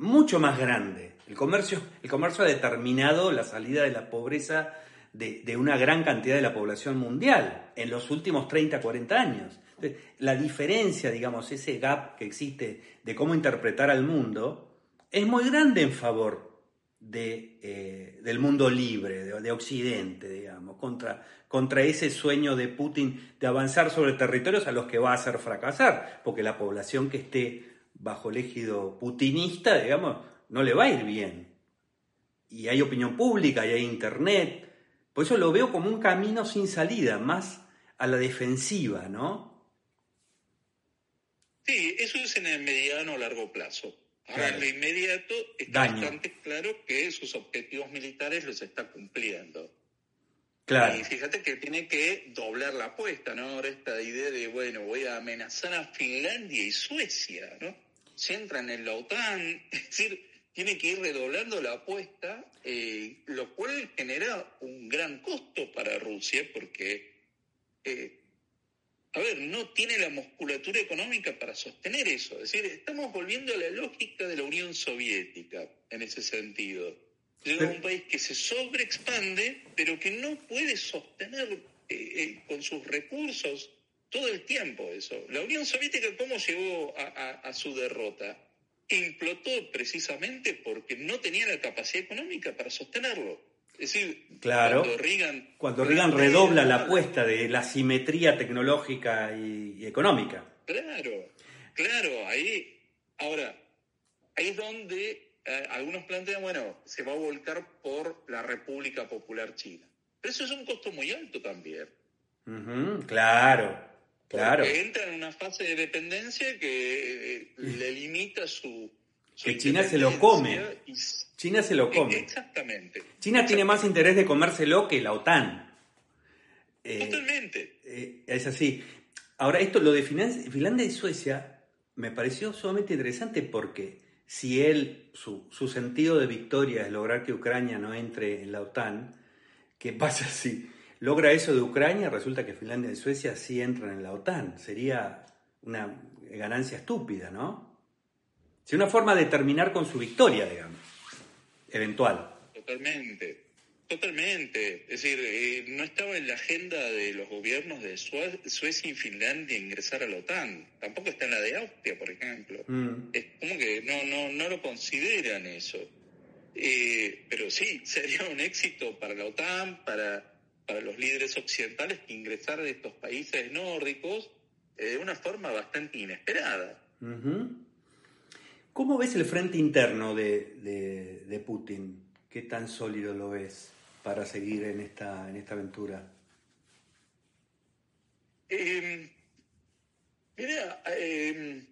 Speaker 1: mucho más grande. El comercio, el comercio ha determinado la salida de la pobreza de, una gran cantidad de la población mundial en los últimos 30, 40 años. la diferencia, digamos, ese gap que existe de cómo interpretar al mundo, es muy grande en favor de, eh, del mundo libre, de, Occidente, digamos, contra, contra ese sueño de Putin de avanzar sobre territorios a los que va a hacer fracasar, porque la población que esté bajo el égido putinista, digamos, no le va a ir bien. Y hay opinión pública, y hay internet. Por eso lo veo como un camino sin salida, más a la defensiva, ¿no?
Speaker 2: Sí, eso es en el mediano o largo plazo. Ahora, en lo inmediato está bastante claro que sus objetivos militares los está cumpliendo. Claro. Y fíjate que tiene que doblar la apuesta, ¿no? Ahora esta idea de, bueno, voy a amenazar a Finlandia y Suecia, ¿no? Si entran en la OTAN, [laughs] es decir, tiene que ir redoblando la apuesta, eh, lo cual genera un gran costo para Rusia porque eh, a ver, no tiene la musculatura económica para sostener eso. Es decir, estamos volviendo a la lógica de la Unión Soviética en ese sentido. Es un país que se sobreexpande, pero que no puede sostener eh, con sus recursos todo el tiempo eso. La Unión Soviética, ¿cómo llegó a su derrota? implotó precisamente porque no tenía la capacidad económica para sostenerlo. Es decir,
Speaker 1: claro, cuando Reagan, redobla la apuesta de la simetría tecnológica y, económica.
Speaker 2: Claro, claro, ahí, ahora, ahí es donde eh, algunos plantean, bueno, se va a volcar por la República Popular China. Pero eso es un costo muy alto también.
Speaker 1: Claro.
Speaker 2: Porque entra en una fase de dependencia que eh, le limita su.
Speaker 1: que China se lo come. China se lo come.
Speaker 2: Exactamente.
Speaker 1: China tiene más interés de comérselo que la OTAN.
Speaker 2: Eh, Totalmente.
Speaker 1: Eh, es así. Ahora, esto, lo de Finlandia y Suecia, me pareció sumamente interesante porque si él, su, su sentido de victoria es lograr que Ucrania no entre en la OTAN, ¿qué pasa si logra eso de Ucrania, resulta que Finlandia y Suecia sí entran en la OTAN. Sería una ganancia estúpida, ¿no? Sería una forma de terminar con su victoria, digamos, eventual.
Speaker 2: Totalmente, totalmente. Es decir, eh, no estaba en la agenda de los gobiernos de Suecia y Finlandia ingresar a la OTAN. Tampoco está en la de Austria, por ejemplo. Mm. Es como que no, no, no lo consideran eso. Eh, pero sí, [laughs] sería un éxito para la OTAN, para para los líderes occidentales ingresar de estos países nórdicos eh, de una forma bastante inesperada.
Speaker 1: ¿Cómo ves el frente interno de, Putin? ¿Qué tan sólido lo ves para seguir en esta, en esta aventura?
Speaker 2: Em, mira, em,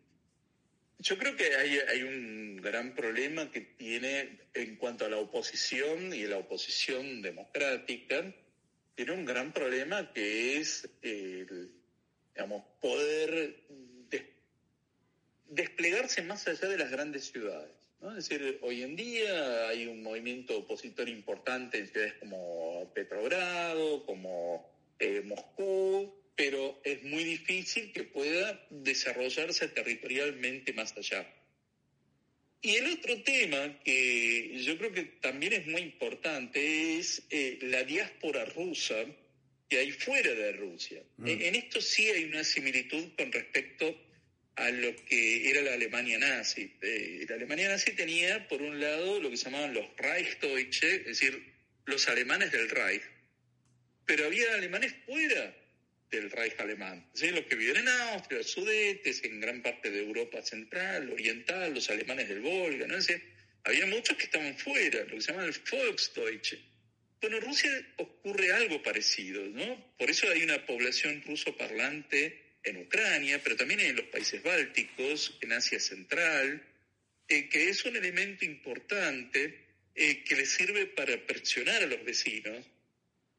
Speaker 2: yo creo que hay, hay, un gran problema que tiene en cuanto a la oposición y la oposición democrática, tiene un gran problema que es el, digamos, poder desplegarse más allá de las grandes ciudades. Es decir, hoy en día hay un movimiento opositor importante en ciudades como Petrogrado, como eh, Moscú, pero es muy difícil que pueda desarrollarse territorialmente más allá. Y el otro tema que yo creo que también es muy importante es eh, la diáspora rusa que hay fuera de Rusia. Mm. En, esto sí hay una similitud con respecto a lo que era la Alemania nazi. Eh, la Alemania nazi tenía, por un lado, lo que se llamaban los Reichdeutsche, es decir, los alemanes del Reich, pero había alemanes fuera del Reich alemán. Los que viven en Austria, sudetes, en gran parte de Europa central, oriental, los alemanes del Volga, ¿no? había muchos que estaban fuera, lo que se llama el Volksdeutsche. Bueno, en Rusia ocurre algo parecido, ¿no? Por eso hay una población ruso parlante en Ucrania, pero también en los países bálticos, en Asia Central, eh, que es un elemento importante eh, que le sirve para presionar a los vecinos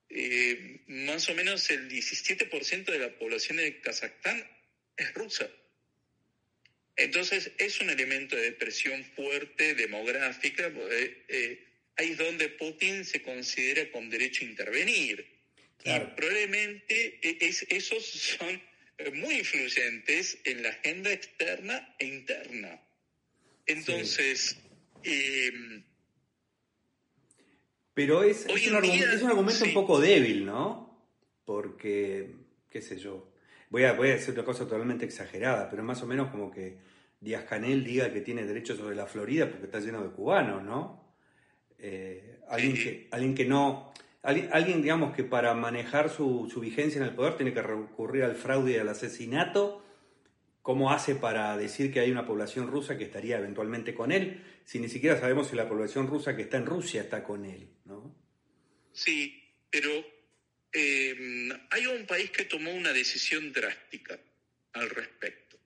Speaker 2: eh, más o menos el 17% de la población de Kazajstán es rusa. Entonces es un elemento de presión fuerte demográfica. Eh, eh, ahí es donde Putin se considera con derecho a intervenir. Y probablemente es, esos son muy influyentes en la agenda externa e interna. Entonces,
Speaker 1: pero es, es, un, argumento un poco débil, ¿no? Porque, qué sé yo, voy a, voy a decir una cosa totalmente exagerada, pero más o menos como que Díaz Canel diga que tiene derecho sobre la Florida porque está lleno de cubanos, ¿no? Eh, alguien, que, alguien que no... Alguien, digamos, que para manejar su, su vigencia en el poder tiene que recurrir al fraude y al asesinato ¿Cómo hace para decir que hay una población rusa que estaría eventualmente con él, si ni siquiera sabemos si la población rusa que está en Rusia está con él? ¿no?
Speaker 2: Sí, pero eh, hay un país que tomó una decisión drástica al respecto.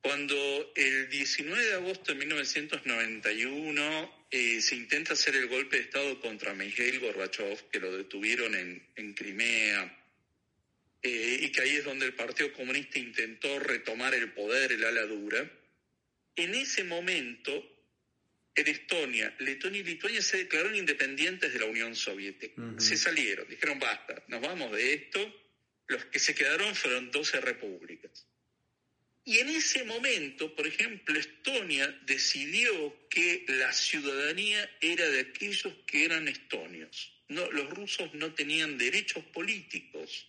Speaker 2: Cuando el 19 de agosto de 1991 eh, se intenta hacer el golpe de Estado contra Mikhail Gorbachev, que lo detuvieron en, en Crimea, eh, y que ahí es donde el Partido Comunista intentó retomar el poder, el ala dura. En ese momento, en Estonia, Letonia y Lituania se declararon independientes de la Unión Soviética. Se salieron, dijeron basta, nos vamos de esto. los que se quedaron fueron 12 repúblicas. Y en ese momento, por ejemplo, Estonia decidió que la ciudadanía era de aquellos que eran estonios. No, los rusos no tenían derechos políticos.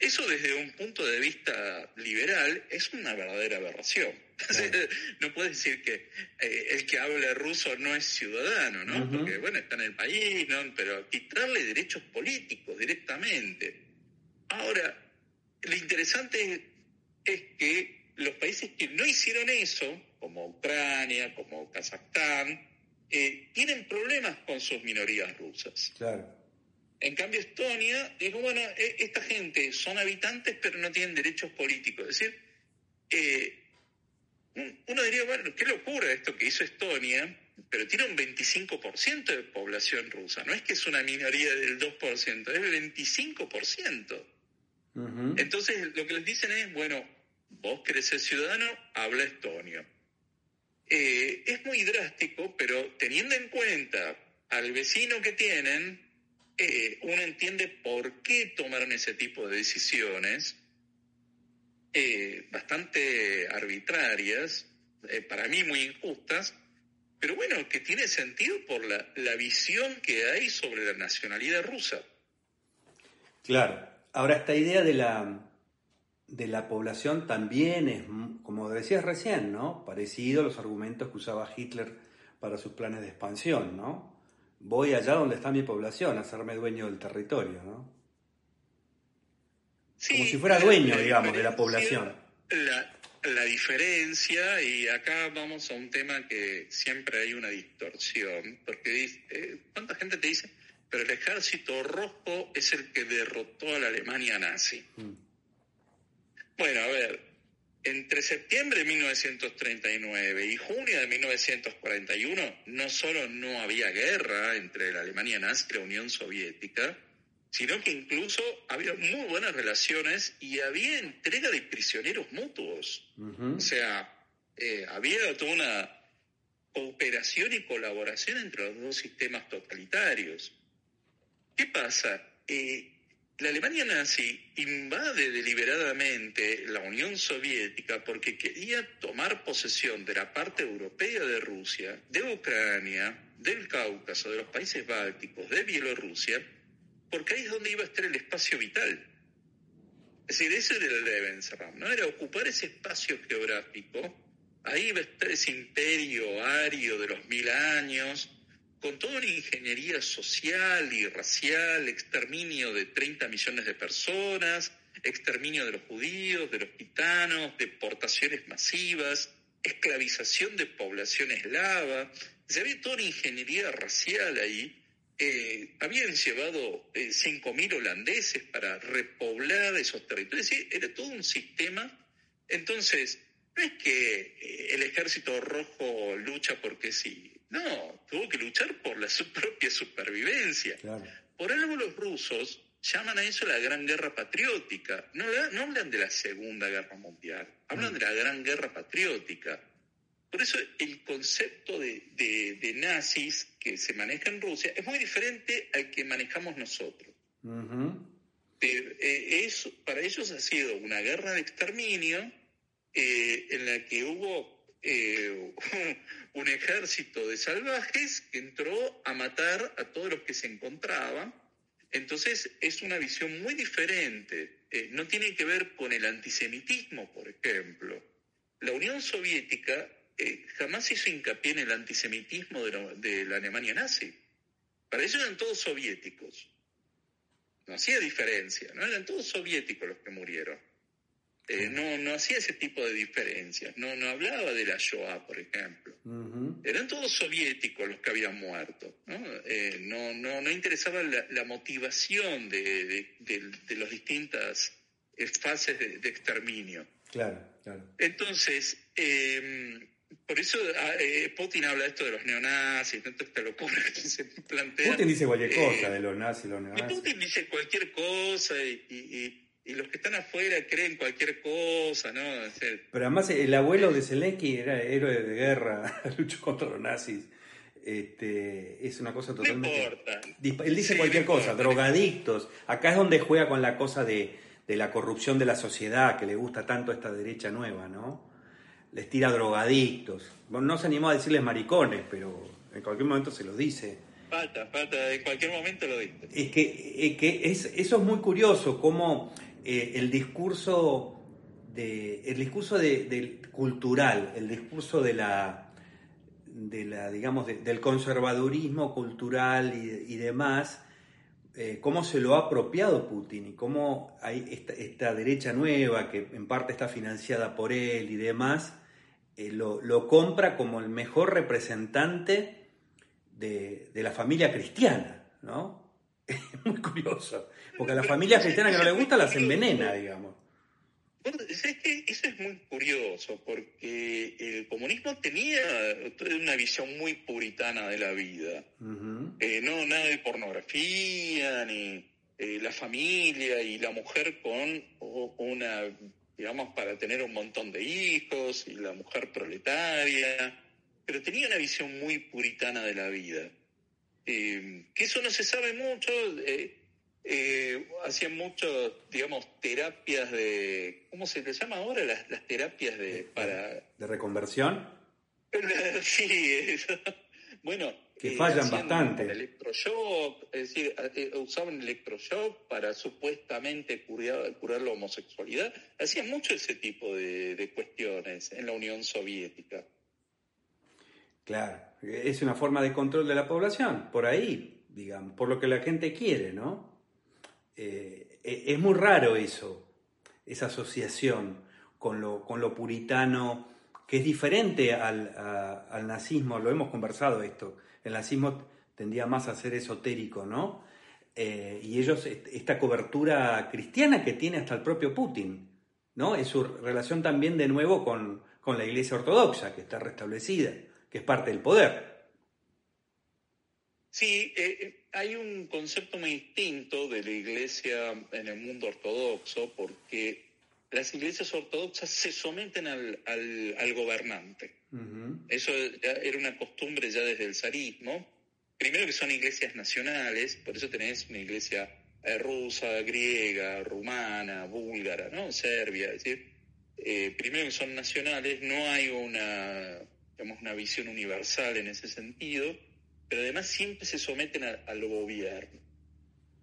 Speaker 2: Eso desde un punto de vista liberal es una verdadera aberración. [laughs] no puedes decir que eh, el que habla ruso no es ciudadano, ¿no? Porque, bueno, está en el país, ¿no? Pero quitarle derechos políticos directamente. Ahora, lo interesante es que los países que no hicieron eso, como Ucrania, como Kazajstán, eh, tienen problemas con sus minorías rusas.
Speaker 1: Claro.
Speaker 2: En cambio, Estonia dijo, bueno, e, esta gente son habitantes pero no tienen derechos políticos. Es decir, eh, uno diría, bueno, qué locura esto que hizo Estonia, pero tiene un 25% de población rusa. No es que es una minoría del 2%, es el 25%. Entonces, lo que les dicen es, bueno, vos querés ser ciudadano, habla estonio. Eh, es muy drástico, pero teniendo en cuenta al vecino que tienen, eh, uno entiende por qué tomaron ese tipo de decisiones eh, bastante arbitrarias, para mí muy injustas, pero bueno, que tiene sentido por la, la visión que hay sobre la nacionalidad rusa.
Speaker 1: Claro. Ahora, esta idea de la, de la población también es, como decías recién, ¿no? Parecido a los argumentos que usaba Hitler para sus planes de expansión, ¿no? Voy allá donde está mi población, a hacerme dueño del territorio, ¿no? como si fuera dueño, digamos, de la población.
Speaker 2: La, la diferencia, y acá vamos a un tema que siempre hay una distorsión, porque eh, ¿cuánta gente te dice? Pero el ejército rojo es el que derrotó a la Alemania nazi. Mm. Bueno, a ver, entre septiembre de 1939 y junio de 1941 no solo no había guerra entre la Alemania nazi y la Unión Soviética, sino que incluso había muy buenas relaciones y había entrega de prisioneros mutuos. O sea, eh, había toda una cooperación y colaboración entre los dos sistemas totalitarios. ¿Qué pasa? Eh, la Alemania nazi invade deliberadamente la Unión Soviética porque quería tomar posesión de la parte europea de Rusia, de Ucrania, del Cáucaso, de los países bálticos, de Bielorrusia, porque ahí es donde iba a estar el espacio vital. Es decir, ese era el Lebensraum, ¿no? Era ocupar ese espacio geográfico, ahí iba a estar ese imperio ario de los mil años, con toda una ingeniería social y racial, exterminio de 30 millones de personas, exterminio de los judíos, de los gitanos, deportaciones masivas, esclavización de población eslava. Se había toda una ingeniería racial ahí. Eh, habían llevado eh, 5.000 holandeses para repoblar esos territorios. era todo un sistema. Entonces, no es que eh, el ejército rojo lucha porque sí no, tuvo que luchar por la su [laughs] propia supervivencia. Por algo los rusos llaman a eso la Gran Guerra Patriótica. No, no hablan de la Segunda Guerra Mundial, hablan mm. de la Gran Guerra Patriótica. Por eso el concepto de, nazis que se maneja en Rusia es muy diferente al que manejamos nosotros. Eh, para ellos ha sido una guerra de exterminio eh, en la que hubo eh, [laughs] un ejército de salvajes que entró a matar a todos los que se encontraban. Entonces es una visión muy diferente. Eh, no tiene que ver con el antisemitismo, por ejemplo. La Unión Soviética eh, jamás hizo hincapié en el antisemitismo de, de la Alemania nazi. Para ellos eran todos soviéticos. No hacía diferencia, ¿no? Eran todos soviéticos los que murieron. Eh, no, no hacía ese tipo de diferencias, no, no hablaba de la Shoah, por ejemplo. Eran todos soviéticos los que habían muerto. No, eh, no, no, no, interesaba la, motivación de, de, las distintas eh, fases de, exterminio.
Speaker 1: Claro, claro.
Speaker 2: Entonces, em, por eso ah, Putin habla esto de los neonazis, de esta locura que se plantea.
Speaker 1: Putin dice cualquier cosa de los nazis, los
Speaker 2: neonazis. Putin dice cualquier cosa y y los que están afuera creen cualquier cosa, ¿no?
Speaker 1: Pero además el abuelo de Zelensky era héroe de guerra, [laughs] luchó contra los nazis. Este, es una cosa totalmente...
Speaker 2: No importa.
Speaker 1: Él dice cualquier cosa, drogadictos. Acá es donde juega con la cosa de, de la corrupción de la sociedad que le gusta tanto a esta derecha nueva, ¿no? Les tira drogadictos. no se animó a decirles maricones, pero en cualquier momento se los dice.
Speaker 2: Falta, falta, en cualquier momento lo dice.
Speaker 1: Es que, que es, eso es muy curioso, cómo eh, el discurso, de, el discurso de, cultural, el discurso de la, de la digamos, del conservadurismo cultural y, demás, eh, cómo se lo ha apropiado Putin y cómo esta, derecha nueva que en parte está financiada por él y demás, eh, lo, compra como el mejor representante de, la familia cristiana, ¿no? [laughs] Muy curioso, porque a la familia cristiana que no le gusta las envenena, digamos.
Speaker 2: eso es muy curioso, porque el comunismo tenía una visión muy puritana de la vida. Eh, no nada de pornografía, ni eh, la familia y la mujer con una digamos, para tener un montón de hijos y la mujer proletaria, pero tenía una visión muy puritana de la vida. Eh, que eso no se sabe mucho, eh, eh, hacían mucho, digamos, terapias de, ¿cómo se les llama ahora? Las, terapias de, para...
Speaker 1: ¿De reconversión? [laughs]
Speaker 2: sí, eso. bueno,
Speaker 1: que fallan bastante.
Speaker 2: Electroshock, es decir, usaban electroshock para supuestamente curar, curar la homosexualidad. Hacían mucho ese tipo de, cuestiones en la Unión Soviética.
Speaker 1: Claro, es una forma de control de la población, por ahí, digamos, por lo que la gente quiere, ¿no? Eh, e, es muy raro eso, esa asociación con lo, con lo puritano, que es diferente al, al nazismo, lo hemos conversado esto el nazismo tendía más a ser esotérico, ¿no? Eh, y ellos, esta cobertura cristiana que tiene hasta el propio Putin, ¿no? Es su relación también de nuevo con, la Iglesia Ortodoxa, que está restablecida, que es parte del poder.
Speaker 2: Sí, eh, eh, hay un concepto muy distinto de la Iglesia en el mundo ortodoxo, porque las iglesias ortodoxas se someten al, al, gobernante. Eso era una costumbre ya desde el zarismo. Primero que son iglesias nacionales, por eso tenés una iglesia eh, rusa, griega, rumana, búlgara, ¿no? Serbia, es decir, eh, primero que son nacionales, no hay una, digamos, una visión universal en ese sentido, pero además siempre se someten al gobierno.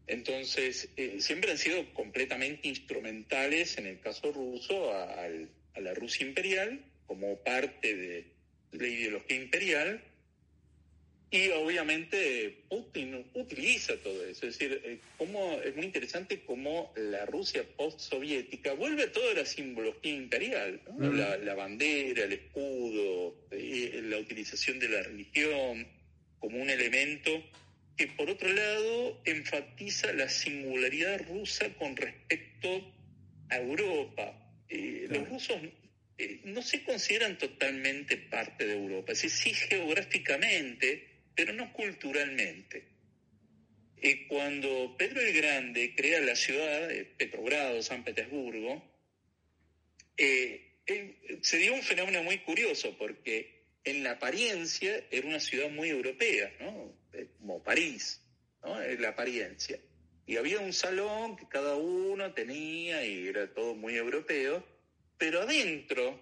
Speaker 2: Entonces, eh, siempre han sido completamente instrumentales, en el caso ruso, a, la Rusia imperial, como parte de la ideología imperial, y obviamente Putin utiliza todo eso. Es decir, eh, es muy interesante cómo la Rusia post-soviética vuelve a toda la simbología imperial, la, bandera, el escudo, eh, la utilización de la religión como un elemento que por otro lado enfatiza la singularidad rusa con respecto a Europa. Eh, los rusos eh, no se consideran totalmente parte de Europa, es decir, sí geográficamente, pero no culturalmente. Eh, cuando Pedro el Grande crea la ciudad de Petrogrado, San Petersburgo, se dio un fenómeno muy curioso porque en la apariencia era una ciudad muy europea, ¿no? como París, ¿no? la apariencia. Y había un salón que cada uno tenía y era todo muy europeo, pero adentro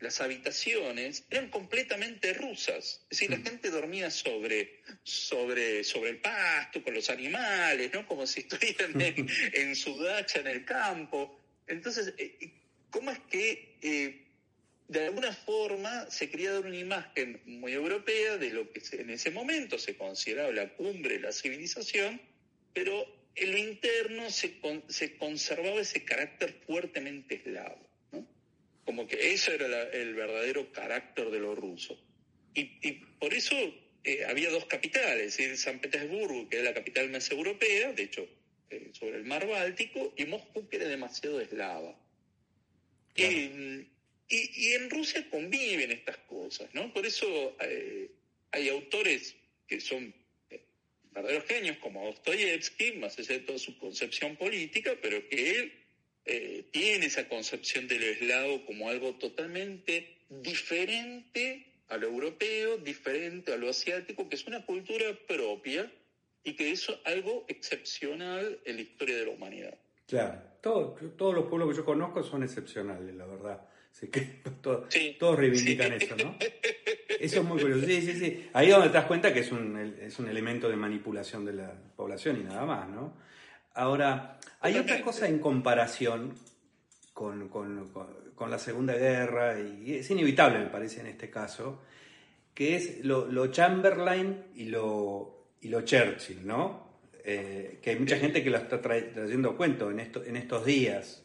Speaker 2: las habitaciones eran completamente rusas. Es decir, la mm. gente dormía sobre, sobre, sobre el pasto, con los animales, ¿no? Como si [laughs] estuvieran en, su dacha en el campo. Entonces, eh, ¿cómo es que eh, de alguna forma se quería dar una imagen muy europea de lo que en ese momento se consideraba la cumbre de la civilización, pero en lo interno se, se conservaba ese carácter fuertemente eslavo. Como que eso era el verdadero carácter de lo ruso. Y, por eso eh, había dos capitales, San Petersburgo, que era la capital más europea, de hecho, eh, sobre el mar Báltico, y Moscú, que era demasiado eslava. Y, en Rusia conviven estas cosas, ¿no? Por eso eh, hay autores que son verdaderos genios, como Dostoyevsky, más allá de toda su concepción política, pero que él eh, tiene esa concepción del eslavo como algo totalmente diferente a lo europeo, diferente a lo asiático, que es una cultura propia y que es algo excepcional en la historia de la humanidad.
Speaker 1: Claro, todos los pueblos que yo conozco son excepcionales, la verdad. Así que [laughs] todos reivindican eso, ¿no? Eso es muy curioso. Sí, sí, sí. Ahí es donde te das cuenta que es un, es un elemento de manipulación de la población y nada más, ¿no? Ahora, hay otra cosa en comparación con, la Segunda Guerra, y es inevitable, me parece, en este caso, que es lo, Chamberlain y lo, y lo Churchill, ¿no? Eh, que hay mucha gente que lo está trayendo cuento en, esto, en estos días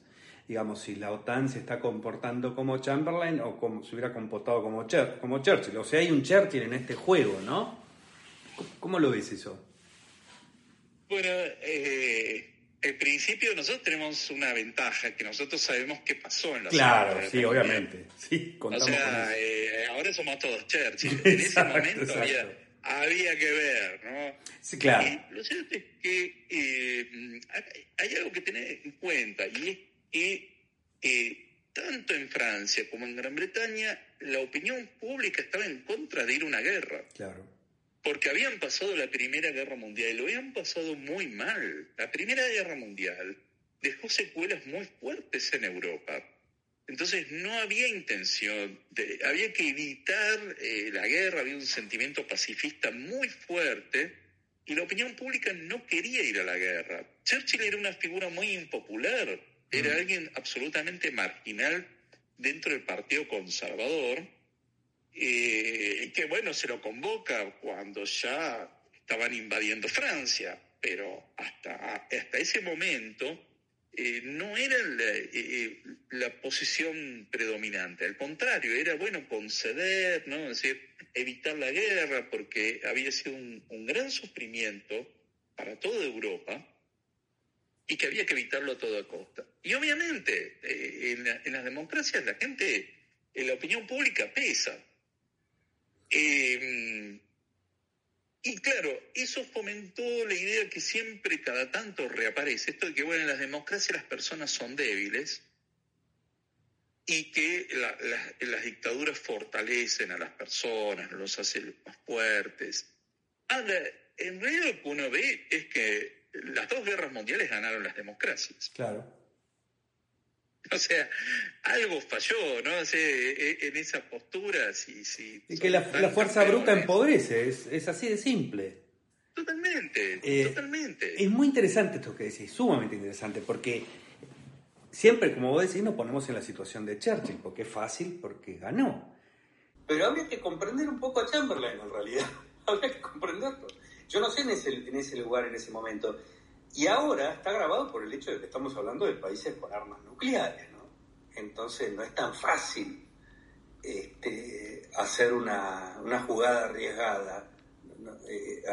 Speaker 1: digamos, si la OTAN se está comportando como Chamberlain o como se hubiera comportado como, como Churchill. O sea, hay un Churchill en este juego, ¿no? ¿Cómo lo ves eso?
Speaker 2: Bueno, eh, en principio nosotros tenemos una ventaja, que nosotros sabemos qué pasó en la
Speaker 1: Claro, sí, obviamente. Sí,
Speaker 2: o sea, eh, ahora somos todos Churchill. En [laughs] ese momento había, que ver, ¿no?
Speaker 1: Sí, claro.
Speaker 2: lo cierto es que eh, hay algo que tener en cuenta y es y eh, tanto en Francia como en Gran Bretaña la opinión pública estaba en contra de ir a una guerra.
Speaker 1: Claro.
Speaker 2: Porque habían pasado la Primera Guerra Mundial y lo habían pasado muy mal. La Primera Guerra Mundial dejó secuelas muy fuertes en Europa. Entonces no había intención, de, había que evitar eh, la guerra, había un sentimiento pacifista muy fuerte y la opinión pública no quería ir a la guerra. Churchill era una figura muy impopular era mm. alguien absolutamente marginal dentro del Partido Conservador, eh, que bueno, se lo convoca cuando ya estaban invadiendo Francia, pero hasta, hasta ese momento eh, no era eh, la, posición predominante, al contrario, era bueno conceder, ¿no? Es decir, evitar la guerra, porque había sido un gran sufrimiento para toda Europa y que había que evitarlo a toda costa. Y obviamente, eh, en, las democracias la gente, en la opinión pública pesa. Em, y claro, eso fomentó la idea que siempre cada tanto reaparece, esto de que, bueno, en las democracias las personas son débiles y que las dictaduras fortalecen a las personas, los hacen más fuertes. Ahora, en realidad lo que uno ve es que las dos guerras mundiales ganaron las democracias.
Speaker 1: Claro. [laughs]
Speaker 2: O sea, algo falló, ¿no? E, en esa postura.
Speaker 1: Y que la, fuerza bruta empobrece, es, así de simple.
Speaker 2: Totalmente, eh, totalmente.
Speaker 1: Es muy interesante esto que decís, sumamente interesante, porque siempre, como vos decís, nos ponemos en la situación de Churchill, porque es fácil, porque ganó. Pero habría que comprender un poco a Chamberlain, en realidad. [laughs] habría que comprenderlo. Yo no sé en ese, en ese lugar, en ese momento. Y ahora está grabado por el hecho de que estamos hablando de países con armas nucleares, ¿no? Entonces no es tan fácil este, hacer una, jugada arriesgada. Eh,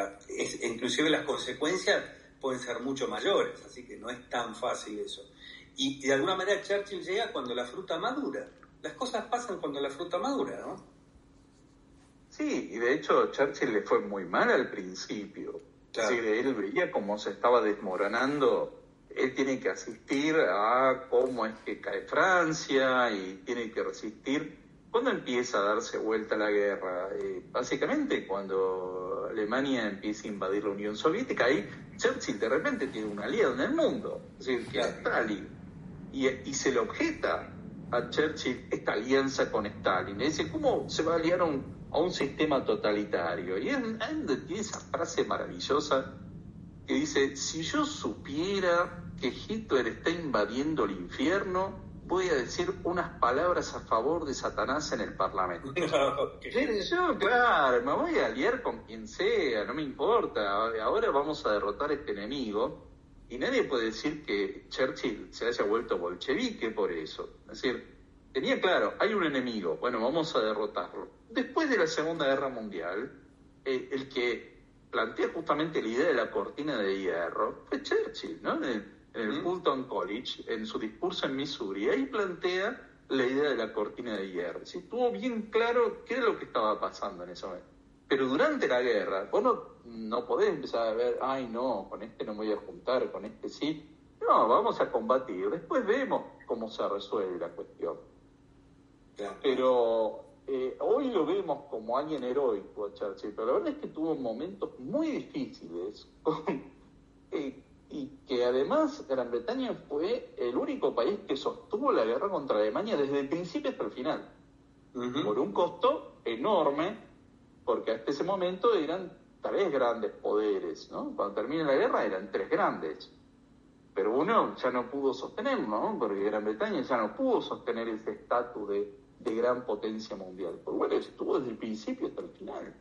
Speaker 1: inclusive las consecuencias pueden ser mucho mayores, así que no es tan fácil eso. Y de alguna manera Churchill llega cuando la fruta madura. Las cosas pasan cuando la fruta madura, ¿no?
Speaker 3: Sí, y de hecho Churchill le fue muy mal al principio. Claro. él veía cómo se estaba desmoronando. Él tiene que asistir a cómo es que cae Francia y tiene que resistir. ¿Cuándo empieza a darse vuelta la guerra? Eh, básicamente cuando Alemania empieza a invadir la Unión Soviética, ahí Churchill de repente tiene un aliado en el mundo, es decir, que es Stalin. Y, y se le objeta a Churchill esta alianza con Stalin. Le dice, ¿cómo se va a aliar un, a un sistema totalitario. Y él, tiene esa frase maravillosa que dice, si yo supiera que Hitler está invadiendo el infierno, voy a decir unas palabras a favor de Satanás en el Parlamento. [laughs] Yo, claro, me voy a aliar con quien sea, no me importa. Ahora vamos a derrotar a este enemigo. Y nadie puede decir que Churchill se haya vuelto bolchevique por eso. Es decir, tenía claro, hay un enemigo, bueno, vamos a derrotarlo. Después de la Segunda Guerra Mundial, eh, el que plantea justamente la idea de la cortina de hierro fue Churchill, ¿no? En el, Fulton College, en su discurso en Missouri, ahí plantea la idea de la cortina de hierro. ¿sí? Tuvo bien claro qué era lo que estaba pasando en ese momento. Pero durante la guerra, vos no, no podés empezar a ver, ay no, con este no me voy a juntar, con este sí. No, vamos a combatir, después vemos cómo se resuelve la cuestión. Pero eh, hoy lo vemos como alguien heroico a Churchill, pero la verdad es que tuvo momentos muy difíciles [laughs] eh, y,
Speaker 2: que además Gran Bretaña fue el único país que sostuvo la guerra contra Alemania desde el principio hasta el final, por un costo enorme, porque hasta ese momento eran tres grandes poderes, ¿no? Cuando termina la guerra eran tres grandes, pero uno ya no pudo sostenerlo, ¿no? Porque Gran Bretaña ya no pudo sostener ese estatus de, de gran potencia mundial. Por bueno, estuvo desde el principio hasta el final.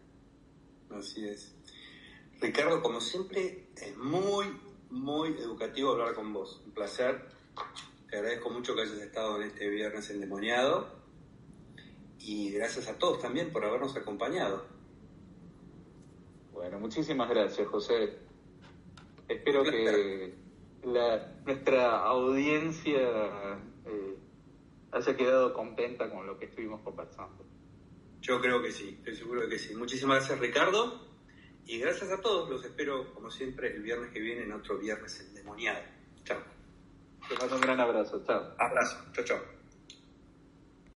Speaker 1: Así es. Ricardo, como siempre, es muy, muy educativo hablar con vos. Un placer. Te agradezco mucho que hayas estado en este viernes endemoniado. Y gracias a todos también por habernos acompañado.
Speaker 2: Bueno, muchísimas gracias, José. Espero que nuestra audiencia haya quedado contenta con lo que estuvimos conversando.
Speaker 1: Yo creo que sí, estoy seguro de que sí. Muchísimas gracias, Ricardo. Y gracias a todos, los espero como siempre el viernes que viene en otro viernes endemoniado. Chao.
Speaker 2: Te mando un gran abrazo, chao.
Speaker 1: Abrazo, chao, chao.